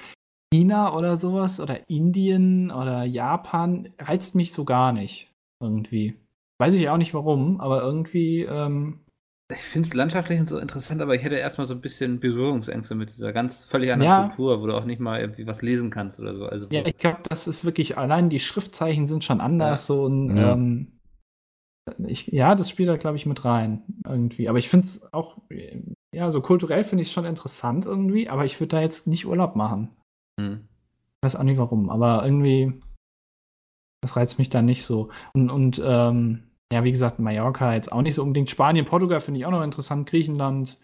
China oder sowas oder Indien oder Japan reizt mich so gar nicht. Irgendwie. Weiß ich auch nicht warum, aber irgendwie, ähm, Ich finde es landschaftlich und so interessant, aber ich hätte erstmal so ein bisschen Berührungsängste mit dieser ganz völlig anderen Ja. Kultur, wo du auch nicht mal irgendwie was lesen kannst oder so. Also, ja, ich glaube, das ist wirklich, allein die Schriftzeichen sind schon anders, so und Ja. ähm, ich, ja, das spielt da, glaube ich, mit rein irgendwie. Aber ich finde es auch, ja, so kulturell finde ich es schon interessant irgendwie, aber ich würde da jetzt nicht Urlaub machen. Hm. Ich weiß auch nicht warum, aber irgendwie, das reizt mich da nicht so. Und, und ähm, ja, wie gesagt, Mallorca jetzt auch nicht so unbedingt. Spanien, Portugal finde ich auch noch interessant, Griechenland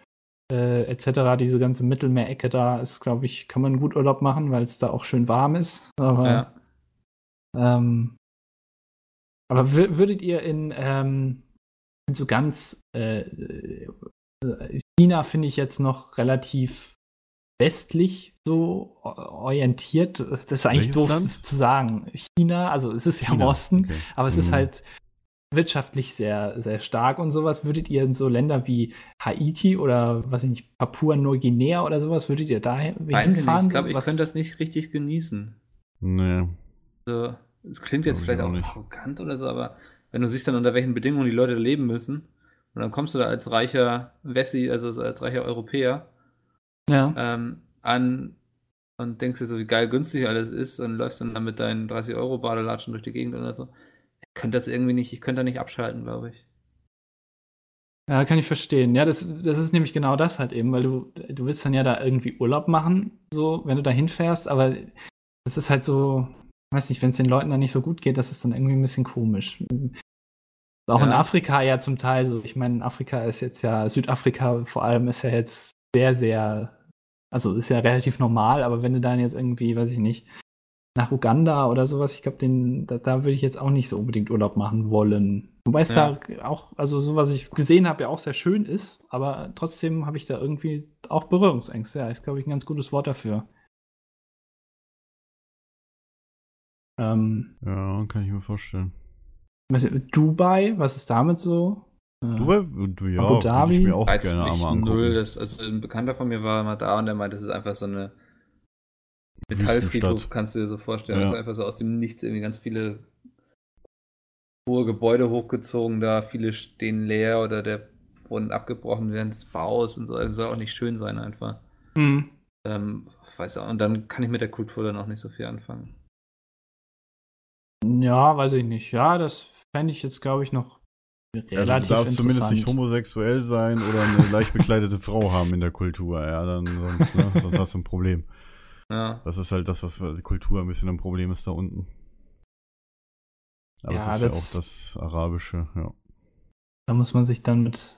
äh, etc. Diese ganze Mittelmeerecke da ist, glaube ich, kann man gut Urlaub machen, weil es da auch schön warm ist. Aber, Ja. ähm, aber wür- würdet ihr in, ähm, in so ganz äh, äh, China finde ich jetzt noch relativ westlich so orientiert. Das ist eigentlich Welches doof Land? zu sagen. China, also es ist ja im Osten, okay. aber es ist Mhm. halt wirtschaftlich sehr, sehr stark und sowas. Würdet ihr in so Länder wie Haiti oder, was ich nicht, Papua-Neuguinea oder sowas, würdet ihr da hinfahren? Ich glaube, ich könnte das nicht richtig genießen. Nee. So, es klingt jetzt vielleicht auch auch arrogant oder so, aber wenn du siehst dann, unter welchen Bedingungen die Leute leben müssen, und dann kommst du da als reicher Wessi, also so als reicher Europäer, Ja. ähm, an und denkst dir so, wie geil günstig alles ist und läufst dann da mit deinen 30-Euro-Badelatschen durch die Gegend oder so. Ich könnte das irgendwie nicht, ich könnte da nicht abschalten, glaube ich. Ja, kann ich verstehen. Ja, das, das ist nämlich genau das halt eben, weil du, du willst dann ja da irgendwie Urlaub machen, so, wenn du da hinfährst, aber das ist halt so, weiß nicht, wenn es den Leuten dann nicht so gut geht, das ist dann irgendwie ein bisschen komisch. Ist auch in Ja. Afrika ja zum Teil so. Ich meine, Afrika ist jetzt ja, Südafrika vor allem ist ja jetzt sehr, sehr, also ist ja relativ normal, aber wenn du dann jetzt irgendwie, weiß ich nicht, nach Uganda oder sowas, ich glaube, den, da, da würde ich jetzt auch nicht so unbedingt Urlaub machen wollen. Wobei es Ja. da auch, also so was ich gesehen habe, ja auch sehr schön ist, aber trotzdem habe ich da irgendwie auch Berührungsängste. Ja, ist, glaube ich, ein ganz gutes Wort dafür. Ähm, Ja, kann ich mir vorstellen. nicht, Dubai, was ist damit so? Äh, Dubai, du, ja, Abu würde Dhabi? ich mir auch Reizt gerne mich null. Das, also ein Bekannter von mir war mal da und der meinte, das ist einfach so eine Metallfriedhof kannst du dir so vorstellen. Ja. Also einfach so aus dem Nichts irgendwie ganz viele hohe Gebäude hochgezogen da, viele stehen leer oder der wurden abgebrochen während des Baus und so. Also soll auch nicht schön sein einfach. Hm. Ähm, weiß auch, und dann kann ich mit der Kultur dann auch nicht so viel anfangen. Ja, weiß ich nicht. Ja, das fände ich jetzt, glaube ich, noch Also relativ du darfst zumindest nicht homosexuell sein oder eine leicht bekleidete Frau haben in der Kultur. Ja, dann sonst, ne, sonst hast du ein Problem. Ja. Das ist halt das, was die Kultur ein bisschen ein Problem ist da unten. Aber Ja, es ist ja das- auch das Arabische, ja. Da muss man sich dann mit.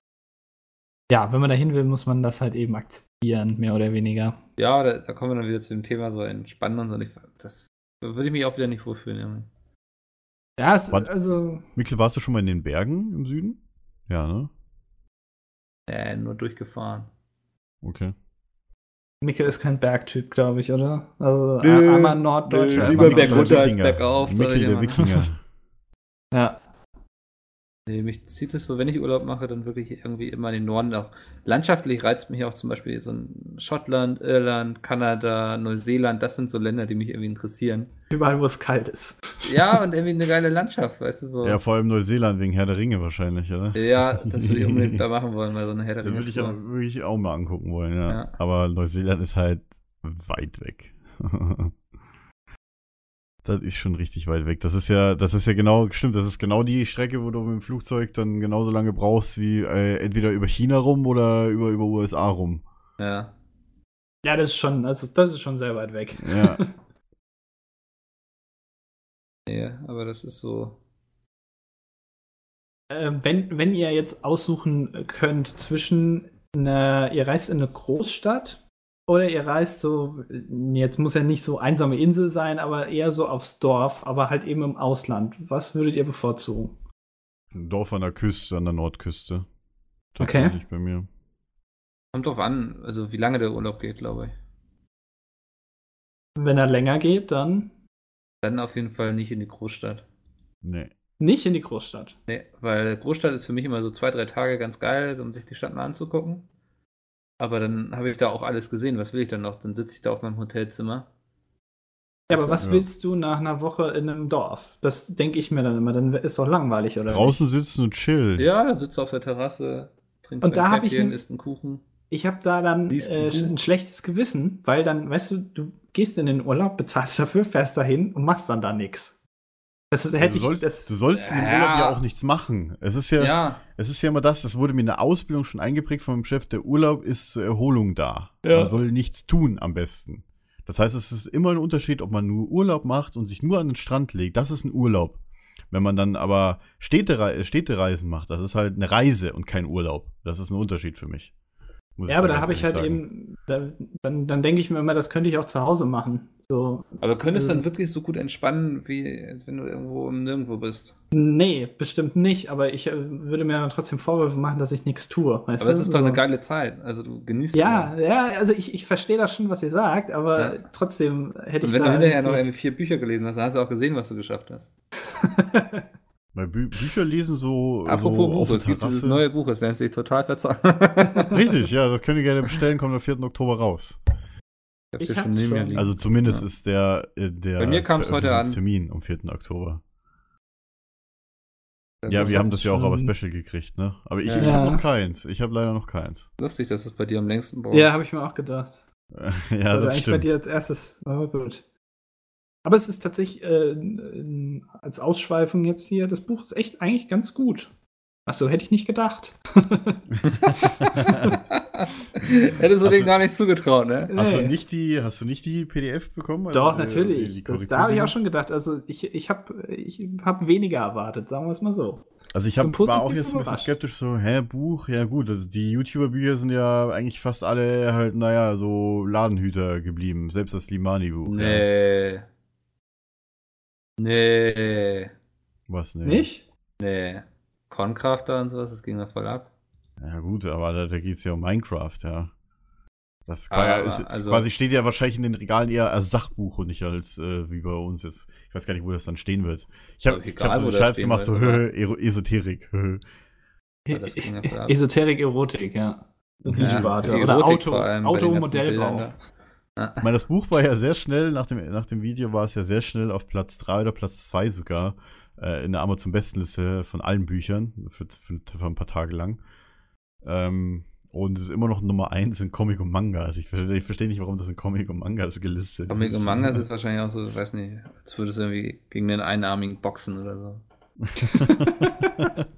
Ja, wenn man da hin will, muss man das halt eben akzeptieren, mehr oder weniger. Ja, da, da kommen wir dann wieder zu dem Thema so entspannen und so. Das da würde ich mich auch wieder nicht wohlfühlen. Ja, es, Was? also. Mikkel, warst du schon mal in den Bergen im Süden? Ja, ne? Äh, nur durchgefahren. Okay. Mikkel ist kein Bergtyp, glaube ich, oder? Also Nö, armer Norddeutscher. nö, ist lieber man Berg nicht. runter als bergauf, sag Mikkel, ich der immer. Wikinger. Ja. Nee, mich zieht es so, wenn ich Urlaub mache, dann wirklich irgendwie immer in den Norden. Auch landschaftlich reizt mich auch zum Beispiel so ein Schottland, Irland, Kanada, Neuseeland. Das sind so Länder, die mich irgendwie interessieren. Überall, wo es kalt ist. Ja, und irgendwie eine geile Landschaft, weißt du so. Ja, vor allem Neuseeland wegen Herr der Ringe wahrscheinlich, oder? Ja, das würde ich unbedingt da machen wollen, mal so eine Herr der Den würde ich, auch, würde ich auch mal angucken wollen, ja. Ja. Aber Neuseeland ist halt weit weg. das ist schon richtig weit weg. Das ist ja, das ist ja genau, stimmt, das ist genau die Strecke, wo du mit dem Flugzeug dann genauso lange brauchst wie äh, entweder über China rum oder über, über USA rum. Ja. Ja, das ist schon, also das ist schon sehr weit weg. Ja. Nee, aber das ist so. Ähm, wenn, wenn ihr jetzt aussuchen könnt zwischen einer, ihr reist in eine Großstadt oder ihr reist so, jetzt muss ja nicht so einsame Insel sein, aber eher so aufs Dorf, aber halt eben im Ausland. Was würdet ihr bevorzugen? Ein Dorf an der Küste, an der Nordküste. Okay. Tatsächlich bei mir. Kommt drauf an, also wie lange der Urlaub geht, glaube ich. Wenn er länger geht, dann Dann auf jeden Fall nicht in die Großstadt. Nee. nicht in die Großstadt. Nee, weil Großstadt ist für mich immer so zwei, drei Tage ganz geil, um sich die Stadt mal anzugucken. Aber dann habe ich da auch alles gesehen. Was will ich dann noch? Dann sitze ich da auf meinem Hotelzimmer. Ja, aber was Ja. willst du nach einer Woche in einem Dorf? Das denke ich mir dann immer. Dann ist doch langweilig, oder? Draußen sitzen und chillen. Ja, dann sitzt du auf der Terrasse, trinkst Und da ein hab ich Käffchen, ne- isst einen Kuchen. Ich habe da dann äh, ein schlechtes Gewissen, weil dann, weißt du, du gehst in den Urlaub, bezahlst dafür, fährst dahin und machst dann da nichts. Das hätte du, ich. sollst, das, du sollst in dem Ja. Urlaub ja auch nichts machen. Es ist ja, Ja, es ist ja immer das, das wurde mir in der Ausbildung schon eingeprägt von meinem Chef, der Urlaub ist zur Erholung da. Ja. Man soll nichts tun am besten. Das heißt, es ist immer ein Unterschied, ob man nur Urlaub macht und sich nur an den Strand legt. Das ist ein Urlaub. Wenn man dann aber Städtere Städtereisen macht, das ist halt eine Reise und kein Urlaub. Das ist ein Unterschied für mich. Ja, aber da habe ich halt sagen. eben, da, dann, dann denke ich mir immer, das könnte ich auch zu Hause machen. So, aber könntest du Ähm. dann wirklich so gut entspannen, wie als wenn du irgendwo im Nirgendwo bist? nee, bestimmt nicht, aber ich äh, würde mir dann trotzdem Vorwürfe machen, dass ich nichts tue. Weißt Aber du? es ist doch So. eine geile Zeit. Also du genießt Ja, sie. ja, also ich, ich verstehe das schon, was ihr sagt, aber Ja. trotzdem hätte Und ich wenn da du hinterher noch vier Bücher gelesen hast, dann hast du auch gesehen, was du geschafft hast. Bei Bü Bücher lesen so, Apropos so Buch, es gibt dieses neue Buch, es nennt sich total verzahnt. Richtig, ja, das könnt ihr gerne bestellen, kommt am 4. Oktober raus. Ich hab's Ich schon hab's schon. liegen. Also zumindest Ja. ist der, äh, der Bei mir kam's heute an. Termin am 4. Oktober. Das Ja, wir haben das ja auch aber special gekriegt, ne? Aber ich, Ja. ich habe noch keins. Ich habe leider noch keins. lustig, dass es bei dir am längsten braucht. ja, habe ich mir auch gedacht. ja, also das eigentlich bei stimmt. dir als erstes, aber gut. Aber es ist tatsächlich äh, als Ausschweifung jetzt hier, das Buch ist echt eigentlich ganz gut. Achso, hätte ich nicht gedacht. Hättest du dem gar nicht zugetraut, ne? Hast du Nee. nicht die, hast du nicht die PDF bekommen? Also, Doch, äh, natürlich. die das, da habe ich auch schon gedacht. Also ich, ich habe ich hab weniger erwartet, sagen wir es mal so. Also ich hab, war auch jetzt ein bisschen skeptisch, so, hä, Buch? Ja gut, also die YouTuber-Bücher sind ja eigentlich fast alle halt, naja, so Ladenhüter geblieben. Selbst das Limani-Buch. Ja. Nee. Nee. Was, ne? Nicht? Nee. Corncrafter und sowas, das ging ja voll ab. Ja gut, aber da, da geht es ja um Minecraft, ja. Das war ja, ist, also- quasi steht ja wahrscheinlich in den Regalen eher als Sachbuch und nicht als äh, wie bei uns jetzt. Ich weiß gar nicht, wo das dann stehen wird. Ich habe hab so einen stehen gemacht, so hö, Esoterik. hö. Ja, das ging ja voll ab. Esoterik, Erotik, ja. Ja, die Oder Erotik Auto, Automodellbau. Ich meine, das Buch war ja sehr schnell, nach dem, nach dem Video war es ja sehr schnell auf Platz 3 oder Platz 2 sogar äh, in der Amazon-Bestenliste von allen Büchern für, für, für ein paar Tage lang. Ähm, und es ist immer noch Nummer 1 in Comic und Manga. Also ich, verstehe- ich verstehe nicht, warum das in Comic und Mangas gelistet Comic ist. und Manga ist wahrscheinlich auch so, weiß nicht, als würdest du irgendwie gegen den Einarmigen boxen oder so.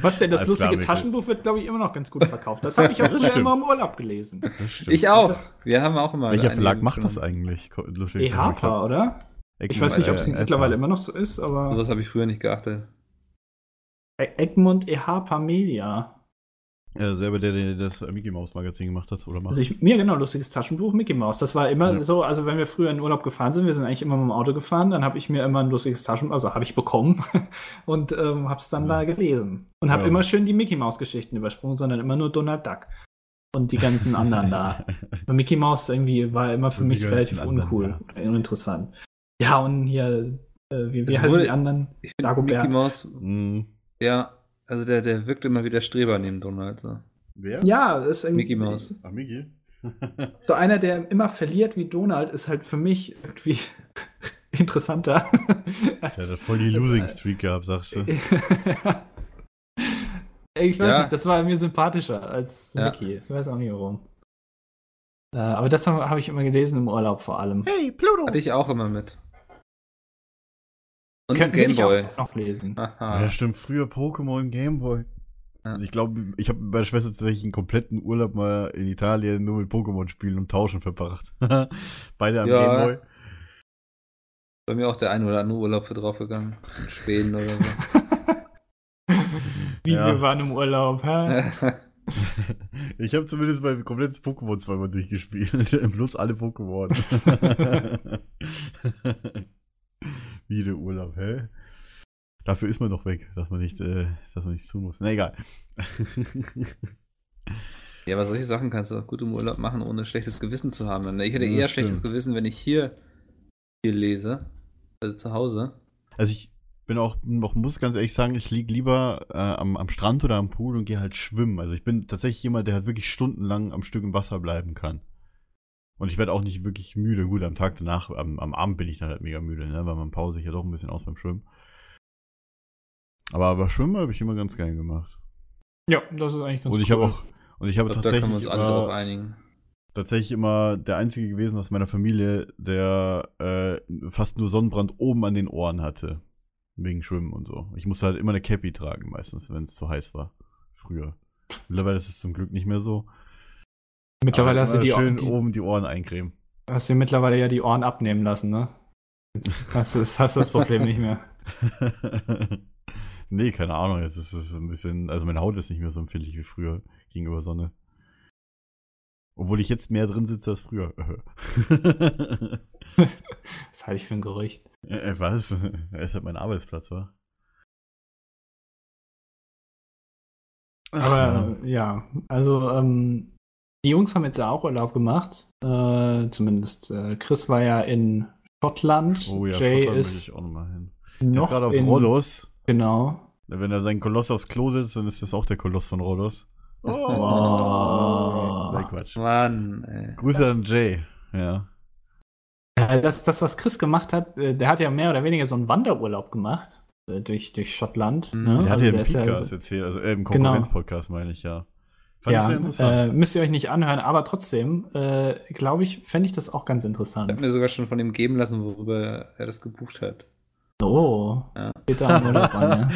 Was denn, das Als lustige Wärmittel. Taschenbuch wird, glaube ich, immer noch ganz gut verkauft. Das habe ich auch früher immer im Urlaub gelesen. Ich auch. Das- Wir haben auch immer. Welcher Verlag macht das eigentlich? E Harper, oder? Ich weiß nicht, ob es äh, mittlerweile immer noch so ist, aber Sowas habe ich früher nicht geachtet. E- Egmont E Harper Media. Ja, selber der, der das Mickey Mouse Magazin gemacht hat, oder macht. Also ich, mir genau, lustiges Taschenbuch, Mickey Mouse. Das war immer Ja. so, also wenn wir früher in Urlaub gefahren sind, wir sind eigentlich immer mit dem Auto gefahren, dann habe ich mir immer ein lustiges Taschenbuch, also habe ich bekommen und ähm, habe es dann Ja. da gelesen. Und habe Ja. immer schön die Mickey Mouse Geschichten übersprungen, sondern immer nur Donald Duck und die ganzen anderen da. Weil Mickey Mouse irgendwie war immer für Und mich relativ anderen, uncool, uninteressant. Ja, und hier, äh, wie, wie heißen wurde- die anderen? Ich finde. Mickey Mouse, Hm, ja, also der, der wirkt immer wie der Streber neben Donald. So. Wer? Ja, ist irgendwie Mickey Mouse. Ach, Mickey? So einer, der immer verliert wie Donald, ist halt für mich irgendwie interessanter. Der hat voll die Losing Streak gehabt, sagst du. ich weiß Ja. nicht, das war mir sympathischer als Ja. Mickey. Ich weiß auch nicht warum. Äh, aber das habe hab ich immer gelesen im Urlaub vor allem. Hey, Pluto! Hatte ich auch immer mit. Und Könnt- Gameboy. auch noch lesen. Aha. Ja, stimmt, früher Pokémon Gameboy. Ja. Also ich glaube, ich habe mit meiner Schwester tatsächlich einen kompletten Urlaub mal in Italien nur mit Pokémon spielen und tauschen verbracht. Beide am Ja. Gameboy. Bei mir auch der ein oder andere Urlaub für draufgegangen. In Schweden oder so. Wie Ja. wir waren im Urlaub, hä? Ich habe zumindest mein komplettes Pokémon zweimal durchgespielt. Plus alle Pokémon. Wie der Urlaub, hä? Dafür ist man doch weg, dass man nicht, äh, dass man nicht tun muss. Na egal. ja, aber solche Sachen kannst du auch gut im Urlaub machen, ohne schlechtes Gewissen zu haben. Ich hätte Ja, eher schlechtes. Gewissen, wenn ich hier, hier lese. Also zu Hause. Also ich bin auch noch, muss ganz ehrlich sagen, ich liege lieber äh, am, am Strand oder am Pool und gehe halt schwimmen. Also ich bin tatsächlich jemand, der halt wirklich stundenlang am Stück im Wasser bleiben kann. Und ich werde auch nicht wirklich müde. Gut, am Tag danach, am, am Abend bin ich dann halt mega müde, ne? weil man pause sich ja doch ein bisschen aus beim Schwimmen. Aber, aber Schwimmen habe ich immer ganz gerne gemacht. Ja, das ist eigentlich ganz und ich cool. habe auch, und ich habe Ich glaub, da können wir tatsächlich uns alle drauf immer, einigen. tatsächlich immer der Einzige gewesen aus meiner Familie, der äh, fast nur Sonnenbrand oben an den Ohren hatte. Wegen Schwimmen und so. Ich musste halt immer eine Cappy tragen, meistens, wenn es zu heiß war. Früher. Mittlerweile ist es zum Glück nicht mehr so. Mittlerweile hast du, die, schön die, oben die Ohren eincremen. hast du dir mittlerweile ja die Ohren abnehmen lassen, ne? Jetzt hast du das, hast das Problem nicht mehr. nee, keine Ahnung. Jetzt ist es ein bisschen, also meine Haut ist nicht mehr so empfindlich wie früher gegenüber Sonne. Obwohl ich jetzt mehr drin sitze als früher. Das halte ich für ein Gerücht. äh, was? Er ist halt mein Arbeitsplatz, wa? Ach, Aber äh, ja, also ähm, die Jungs haben jetzt ja auch Urlaub gemacht. Äh, zumindest äh, Chris war ja in Schottland. Oh ja, Jay Schottland ist ich auch nochmal hin. Er ist gerade auf in, Rhodos. Genau. Wenn er seinen Koloss aufs Klo setzt, dann ist das auch der Koloss von Rhodos. Oh. Nein, Quatsch. Mann, ey. Grüße an Jay. Ja. Ja, das, das, was Chris gemacht hat, äh, der hat ja mehr oder weniger so einen Wanderurlaub gemacht äh, durch, durch Schottland. Mhm. Ne? Der hat Also ja der im ist ja- Podcast erzählt, also äh, im Genau. Konkurrenz-Podcast meine ich, ja. Fand ich sehr Ja, äh, interessant. müsst ihr euch nicht anhören, aber trotzdem, äh, glaube ich, fände ich das auch ganz Ich interessant. habe mir sogar schon von ihm geben lassen, worüber er das gebucht hat. Oh, Ja. da im Urlaub an, ja.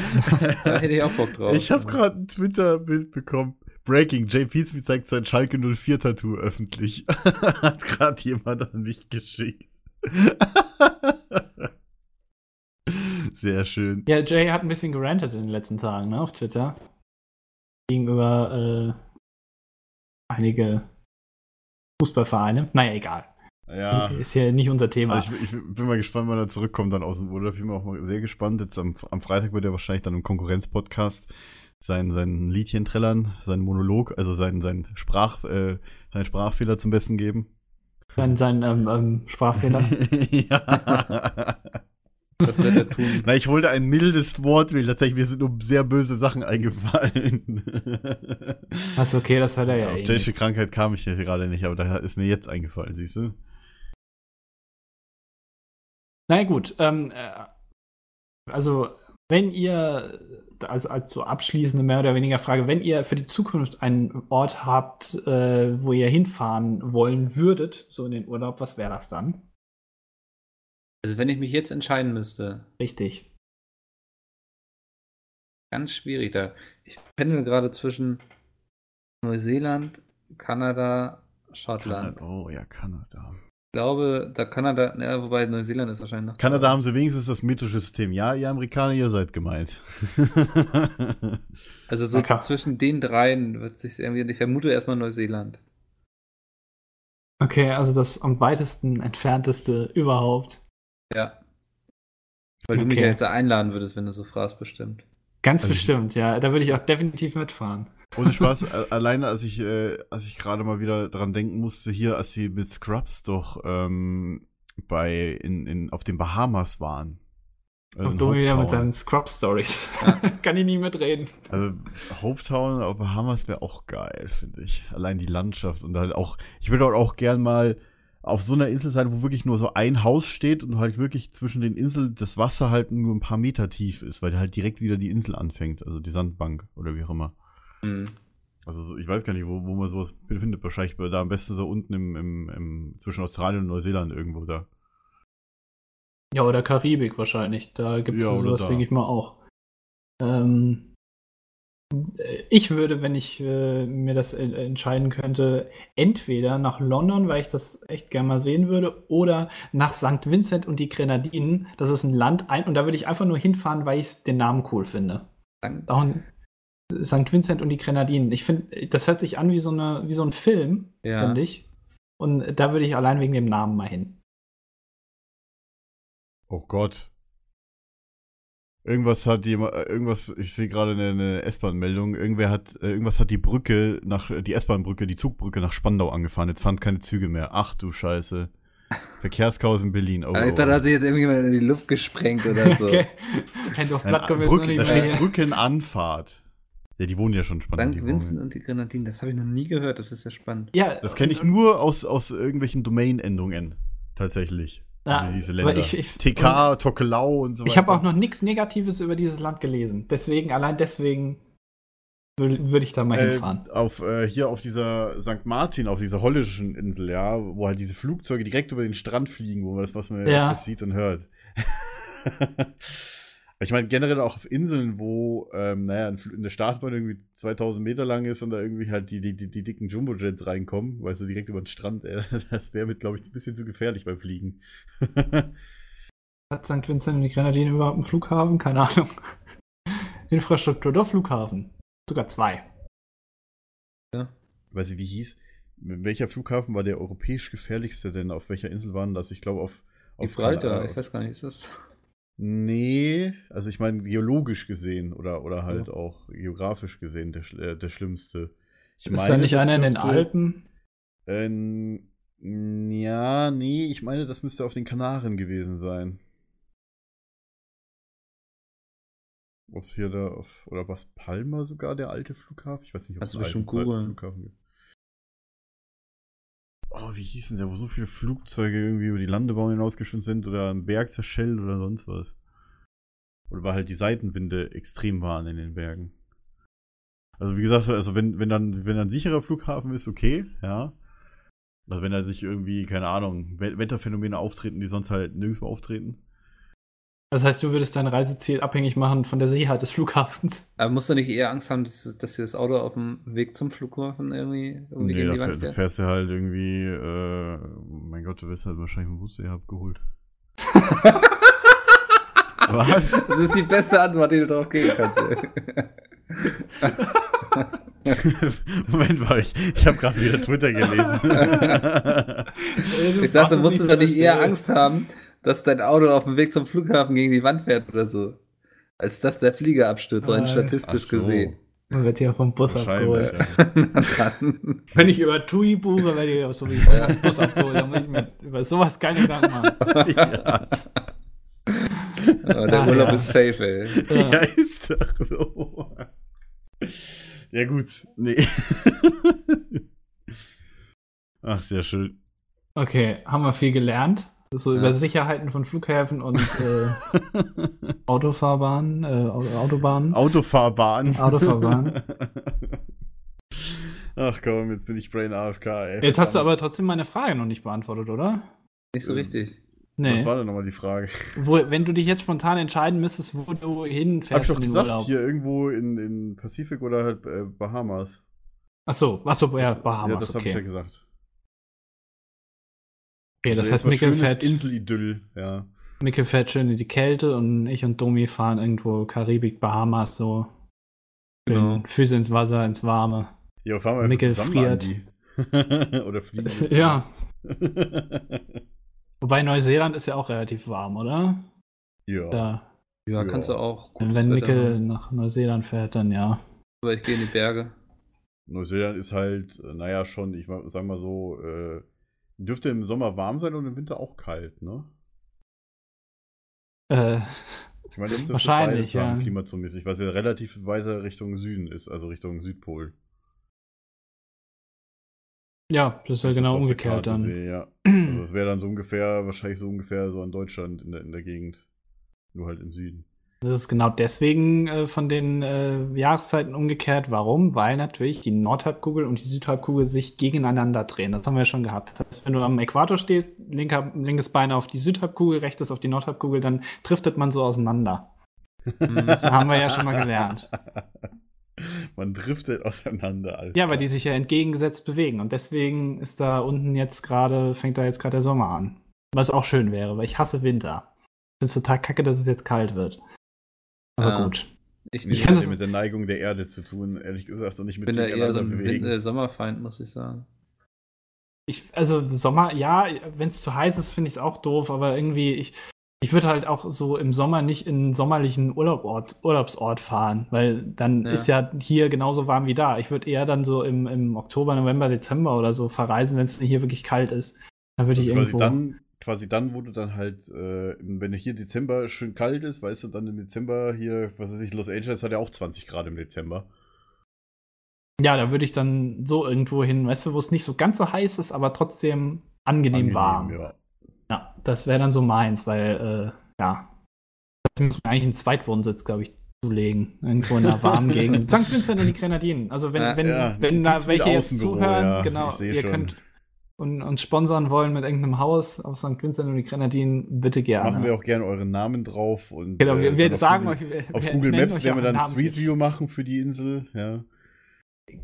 Da hätte ich auch Bock drauf. ich habe gerade ein Twitter-Bild bekommen. Breaking, Jay Peasby zeigt sein Schalke 04-Tattoo öffentlich. Hat gerade jemand an mich geschickt. Sehr schön. Ja, Jay hat ein bisschen gerantet in den letzten Tagen, ne, auf Twitter. Gegenüber äh, einige Fußballvereine. Naja, egal. Ja. Ist ja nicht unser Thema. Also ich, ich bin mal gespannt, wann er zurückkommt dann aus dem Urlaub. Ich bin auch mal sehr gespannt. Jetzt am, am Freitag wird er wahrscheinlich dann im Konkurrenz-Podcast sein, sein Liedchen trällern, seinen Monolog, also sein, sein Sprach, äh, seinen Sprachfehler zum Besten geben. sein sein ähm, ähm, Sprachfehler. ja. Das wird er tun. Na, ich wollte ein mildes Wort wählen. Tatsächlich, mir sind nur sehr böse Sachen eingefallen. Ist okay, das hat er ja Auf eh tschechische nicht. Krankheit kam ich ja gerade nicht, aber da ist mir jetzt eingefallen, siehst du? Na gut, ähm, äh, also wenn ihr, also als so abschließende mehr oder weniger Frage, wenn ihr für die Zukunft einen Ort habt, äh, wo ihr hinfahren wollen würdet, so in den Urlaub, was wäre das dann? Also wenn ich mich jetzt entscheiden müsste, Richtig. ganz schwierig da. Ich pendel gerade zwischen Neuseeland, Kanada, Schottland. Kanada, oh ja, Kanada. Ich glaube, da Kanada, ja, wobei Neuseeland ist wahrscheinlich noch. Kanada haben sie wenigstens das metrische System. Ja, ihr Amerikaner, ihr seid gemeint. Also so Okay. zwischen den dreien wird sich irgendwie. Ich vermute erstmal Neuseeland. Okay, also das am weitesten entfernteste überhaupt. Ja. Weil du mich Okay. ja jetzt einladen würdest, wenn du so fragst, bestimmt. Ganz Also ich- bestimmt, ja. Da würde ich auch definitiv mitfahren. Ohne Spaß, alleine als ich, äh, als ich gerade mal wieder dran denken musste, hier, als sie mit Scrubs doch ähm, bei in, in, auf den Bahamas waren. Also Und Domi wieder mit seinen Scrub-Stories. Kann ich nie mitreden. Also Hopetown auf Bahamas wäre auch geil, finde ich. Allein die Landschaft und halt auch, ich würde auch gern mal auf so einer Insel sein, wo wirklich nur so ein Haus steht und halt wirklich zwischen den Inseln das Wasser halt nur ein paar Meter tief ist, weil halt direkt wieder die Insel anfängt, also die Sandbank oder wie auch immer. Hm. Also so- ich weiß gar nicht, wo, wo man sowas findet. Wahrscheinlich da am besten so unten im, im, im zwischen Australien und Neuseeland irgendwo da. Ja, oder Karibik wahrscheinlich. Da gibt es Ja, sowas, denke ich mal, auch. Ähm, äh, ich würde, wenn ich äh, mir das äh, entscheiden könnte, entweder nach London, weil ich das echt gerne mal sehen würde, oder nach St. Vincent und die Grenadinen. Das ist ein Land, ein, und da würde ich einfach nur hinfahren, weil ich den Namen cool finde. Dank- St. Vincent und die Grenadinen. Ich finde, das hört sich an wie so, eine, wie so ein Film, Ja. finde ich. Und da würde ich allein wegen dem Namen mal hin. Oh Gott. Irgendwas hat jemand, äh, irgendwas, ich sehe gerade eine, eine S-Bahn-Meldung, irgendwer hat, äh, irgendwas hat die Brücke nach, die S-Bahn-Brücke, die Zugbrücke nach Spandau angefahren. Jetzt fahren keine Züge mehr. Ach du Scheiße. Verkehrschaos in Berlin. Oh, Alter, oh. da hat sich jetzt irgendjemand in die Luft gesprengt oder so. Okay. Hand of Blood kommen wir jetzt noch nicht da mehr steht her. Brückenanfahrt. Ja, die wohnen ja schon in Spandau. Dank Vincent und die Grenadinen, das habe ich noch nie gehört, das ist ja spannend. Ja, Das kenne ich nur aus, aus irgendwelchen Domain-Endungen. Tatsächlich. Ja, diese Länder. ich- ich- TK, Tokelau und so weiter. Ich habe auch noch nichts Negatives über dieses Land gelesen. Deswegen, allein deswegen würde würd ich da mal äh, hinfahren. auf, äh, hier auf dieser St. Martin, auf dieser holländischen Insel, ja, wo halt diese Flugzeuge direkt über den Strand fliegen, wo man das, was man Ja. sieht und hört. ich meine, generell auch auf Inseln, wo, ähm, naja, eine Startbahn irgendwie 2000 Meter lang ist und da irgendwie halt die, die, die, die dicken Jumbo-Jets reinkommen, weißt du, direkt über den Strand, äh, das wäre mit, glaube ich, ein bisschen zu gefährlich beim Fliegen. Hat St. Vincent und die Grenadinen überhaupt einen Flughafen? Keine Ahnung. Infrastruktur, doch Flughafen. Sogar zwei. weiß ich, wie hieß, welcher Flughafen war der europäisch gefährlichste denn? Auf welcher Insel waren das? Ich glaube auf, auf Gibraltar, ich weiß gar nicht, ist das. Nee, also ich meine geologisch gesehen oder, oder halt auch geografisch gesehen der, äh, der schlimmste. Ich ist da nicht einer in den Alpen? Ähm, ja, nee, ich meine, das müsste auf den Kanaren gewesen sein. Ob es hier da auf, oder was Palma sogar der alte Flughafen? Ich weiß nicht, ob es du einen alten. Flughafen gibt. Oh, wie hieß denn der, wo so viele Flugzeuge irgendwie über die Landebahn hinausgeschwimmt sind oder am Berg zerschellt oder sonst was? Oder weil halt die Seitenwinde extrem waren in den Bergen. Also wie gesagt, also wenn, wenn dann, wenn dann ein sicherer Flughafen ist, okay, ja. Also wenn da sich irgendwie, keine Ahnung, We- Wetterphänomene auftreten, die sonst halt nirgendwo auftreten. Das heißt, du würdest dein Reiseziel abhängig machen von der Sicherheit des Flughafens. Aber musst du nicht eher Angst haben, dass, dass dir das Auto auf dem Weg zum Flughafen irgendwie, irgendwie Nee, gegen da, die Wand da fährt? fährst du halt irgendwie, äh, mein Gott, du wirst halt wahrscheinlich dem Bus eher abgeholt. Was? Das ist die beste Antwort, die du darauf geben kannst. Moment mal, ich, ich habe gerade wieder Twitter gelesen. ich dachte, du musstest doch nicht eher Angst haben, dass dein Auto auf dem Weg zum Flughafen gegen die Wand fährt oder so. Als dass der Flieger abstürzt, rein Äh, statistisch so. gesehen. Man wird hier vom Bus abgeholt. ja. Wenn ich über TUI buche, werde ich auch sowieso vom Bus abgeholt. Da muss ich mir über sowas keine Gedanken machen. ja. Aber der Ah, Urlaub ja. ist safe, ey. Ja. Ja, ist doch so. Ja, gut. Nee. Ach, sehr schön. Okay, haben wir viel gelernt. So Ja. über Sicherheiten von Flughäfen und äh, Autofahrbahnen, äh, Au- Autobahnen. Autofahrbahn. Autofahrbahn. Ach komm, jetzt bin ich Brain AFK, ey. Jetzt hast du aber trotzdem meine Frage noch nicht beantwortet, oder? Nicht so Ähm, richtig. Nee. Was war denn nochmal die Frage? Wo, wenn du dich jetzt spontan entscheiden müsstest, wo du Hab hinfährst ich doch gesagt, Urlaub. hier irgendwo in, in Pazifik oder halt äh, Bahamas. Achso, achso, ja, Das- Bahamas, Ja, das habe ich ja okay. gesagt. Okay, das Also heißt, schönes fährt, Inselidyll, ja. Mikkel fährt schön in die Kälte und ich und Domi fahren irgendwo Karibik, Bahamas, so. Genau. Füße ins Wasser, ins Warme. Ja, fahren wir zusammen, friert. Oder fliegen. Ja, wobei Neuseeland ist ja auch relativ warm, oder? ja. Da, Ja, Ja. kannst du auch. wenn haben. nach Neuseeland fährt, dann ja. Aber ich gehe in die Berge. Neuseeland ist halt, äh, naja, schon, ich sag mal so, äh, dürfte im Sommer warm sein und im Winter auch kalt, ne? Äh, Ich meine, das Wahrscheinlich, ja. klimazomäßig, was ja relativ weiter Richtung Süden ist, also Richtung Südpol. ja, das ist ja genau das der umgekehrt dann. Sehe, ja. Also es wäre dann so ungefähr, wahrscheinlich so ungefähr so in Deutschland in der, in der Gegend. Nur halt im Süden. Das ist genau deswegen äh, von den äh, Jahreszeiten umgekehrt. Warum? Weil natürlich die Nordhalbkugel und die Südhalbkugel sich gegeneinander drehen. Das haben wir ja schon gehabt. Das heißt, wenn du am Äquator stehst, linker, linkes Bein auf die Südhalbkugel, rechtes auf die Nordhalbkugel, dann driftet man so auseinander. Das haben wir ja schon mal gelernt. Man driftet auseinander. Alles Ja, weil die sich ja entgegengesetzt bewegen. Und deswegen ist da unten jetzt gerade, fängt da jetzt gerade der Sommer an. Was auch schön wäre, weil ich hasse Winter. Ich finde es total kacke, dass es jetzt kalt wird. Aber Ja. gut. Ich, Ich kann das- ja mit der Neigung der Erde zu tun, ehrlich gesagt, und nicht mit bin da eher so ein Wind- äh, Sommerfeind, muss ich sagen. Ich, also Sommer, ja, wenn es zu heiß ist, finde ich es auch doof, aber irgendwie, ich, ich würde halt auch so im Sommer nicht in einen sommerlichen Urlaubort, Urlaubsort fahren, weil dann Ja. ist ja hier genauso warm wie da. Ich würde eher dann so im, im Oktober, November, Dezember oder so verreisen, wenn es hier wirklich kalt ist. Dann würde ich Also irgendwo. dann, quasi dann, wo du dann halt, äh, wenn hier Dezember schön kalt ist, weißt du, dann im Dezember hier, was weiß ich, Los Angeles hat ja auch 20 Grad im Dezember. ja, da würde ich dann so irgendwo hin, weißt du, wo es nicht so ganz so heiß ist, aber trotzdem angenehm, warm. ja. Ja, das wäre dann so meins, weil, äh, ja, das muss man eigentlich einen Zweitwohnsitz, glaube ich, zulegen. Irgendwo in einer warmen Gegend. St. Vincent und die Grenadinen. Also, wenn, Ja, wenn, ja, wenn da welche jetzt zuhören, ja, genau, ihr schon. könnt und, uns sponsern wollen mit irgendeinem Haus auf St. Vincent und die Grenadinen, bitte gerne. Machen wir auch gerne euren Namen drauf und genau, wir, äh, wir auf sagen Google, euch, wir, auf wir Google Maps werden wir dann ein. Street View machen für die Insel, ja.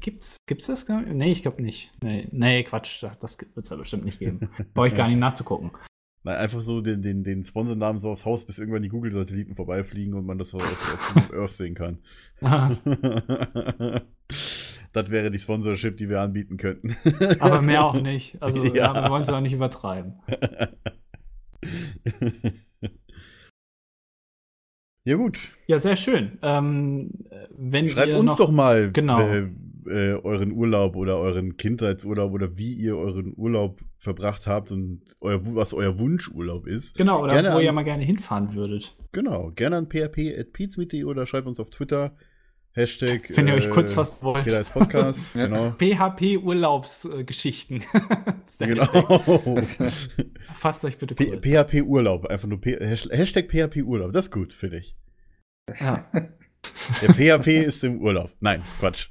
Gibt's, gibt's das? Nee, ich glaube nicht. Nee, nee, Quatsch, das, wird es ja bestimmt nicht geben. Brauche ich gar nicht nachzugucken. Nein, einfach so den, den, den Sponsornamen so aufs Haus, bis irgendwann die Google-Satelliten vorbeifliegen und man das so auf, Earth sehen kann. das wäre die Sponsorship, die wir anbieten könnten. Aber mehr auch nicht. Also ja. Ja. wir wollen es auch nicht übertreiben. ja, gut. Ja, sehr schön. Ähm, äh, wenn Schreibt ihr uns noch, doch mal Genau. äh, äh, euren Urlaub oder euren Kindheitsurlaub oder wie ihr euren Urlaub verbracht habt und euer, was euer Wunschurlaub ist. Genau, oder Gerne wo ihr an- mal gerne hinfahren würdet. Genau, gerne an php.pizmeet.de oder schreibt uns auf Twitter. Hashtag. Wenn ihr euch äh, kurz fassen wollt. Jeder ist Podcast, genau. PHP-Urlaubsgeschichten. Genau. Fasst euch bitte kurz. PHP Urlaub, einfach nur P Hash- Hashtag PHP Urlaub, das ist gut, finde ich. Ja. Der PHP ist im Urlaub. Nein, Quatsch.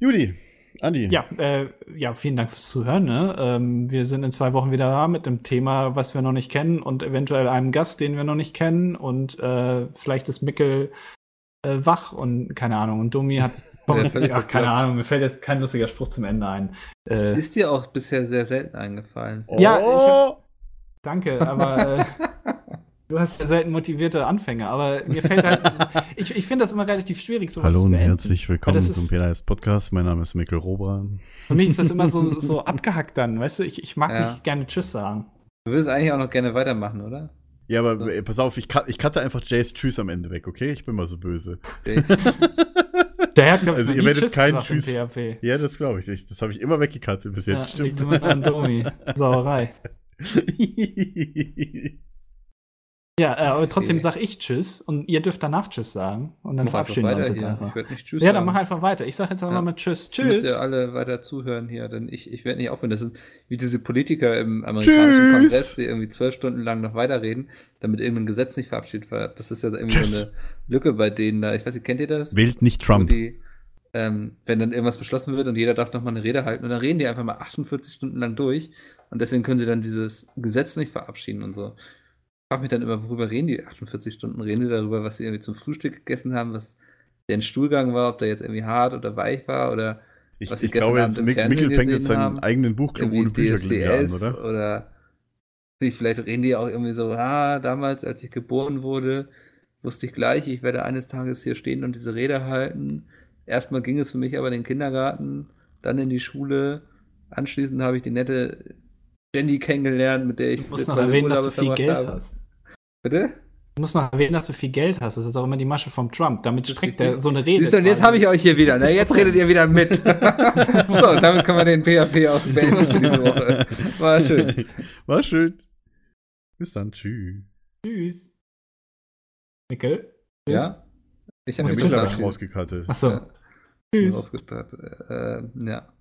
Judy, Andi. Ja, äh, ja, vielen Dank fürs Zuhören. Ne? Ähm, wir sind in zwei Wochen wieder da mit einem Thema, was wir noch nicht kennen und eventuell einem Gast, den wir noch nicht kennen. Und äh, vielleicht ist Mickel äh, wach und keine Ahnung. Und Domi hat. Der ist völlig Ach, keine. Ahnung, mir fällt jetzt kein lustiger Spruch zum Ende ein. Äh, Ist dir auch bisher sehr selten eingefallen. Oh, Ja, ich danke, aber äh, du hast ja selten motivierte Anfänger. Aber mir fällt halt. ich ich finde das immer relativ schwierig, sowas Hallo zu und herzlich willkommen zum PNS Podcast. Mein Name ist Mikkel Robran. Für mich ist das immer so, so abgehackt dann, weißt du? Ich, ich mag Ja. nicht gerne Tschüss sagen. Du willst eigentlich auch noch gerne weitermachen, oder? Ja, aber äh, pass auf, ich, cut, ich cutte einfach Jays Tschüss am Ende weg, okay? Ich bin mal so böse. Jason? Der hat, Also, ihr werdet Tschüss keinen Tschüss. PHP. Ja, das glaube ich. nicht. Das habe ich immer weggecuttet bis jetzt. Ja, liegt Stimmt. immer an Domi. Sauerei. Ja, äh, aber trotzdem Okay. sag ich Tschüss und ihr dürft danach Tschüss sagen. Und dann Mach verabschieden wir uns jetzt hier. einfach. Ich werde nicht Tschüss Ja, dann mach einfach weiter. Ich sag jetzt einfach Ja. mal Tschüss. Jetzt müsst Tschüss. ihr alle weiter zuhören hier, denn ich, ich werde nicht aufhören. Das sind wie diese Politiker im amerikanischen Tschüss. Kongress, die irgendwie zwölf Stunden lang noch weiterreden, damit irgendein Gesetz nicht verabschiedet wird. Das ist ja irgendwie Tschüss. so eine Lücke bei denen da. Ich weiß nicht, kennt ihr das? Wählt nicht Trump. Die, ähm, wenn dann irgendwas beschlossen wird und jeder darf noch mal eine Rede halten und dann reden die einfach mal 48 Stunden lang durch und deswegen können sie dann dieses Gesetz nicht verabschieden und so. Ich frage mich dann immer, worüber reden die 48 Stunden? Reden die darüber, was sie irgendwie zum Frühstück gegessen haben, was deren Stuhlgang war, ob der jetzt irgendwie hart oder weich war oder Ich, was sie ich glaube, gestern jetzt Abend im Fernsehen Mickel fängt jetzt seinen eigenen Buchclub ohne Bücher gegen an, oder? oder vielleicht reden die auch irgendwie so, ah, damals, als ich geboren wurde, wusste ich gleich, ich werde eines Tages hier stehen und diese Rede halten. Erstmal ging es für mich aber in den Kindergarten, dann in die Schule. Anschließend habe ich die nette Jenny kennengelernt, mit der ich Du musst noch erwähnen, dass du viel Geld habe. hast. Bitte? Du musst noch erwähnen, dass du viel Geld hast. Das ist auch immer die Masche vom Trump. Damit streckt er so eine Rede. Siehst du, und jetzt habe ich euch hier wieder. Ne? Jetzt redet ihr wieder mit. so, damit können wir den PHP auch beenden diese Woche. War schön. War schön. Bis dann. Tschüss. Tschüss. Mikkel? Tschüss. Ja? Ich habe ich Mikkel Tschüss habe ich sagen? rausgekattet. Achso. Ja. Tschüss. rausgestattet. Äh, ja.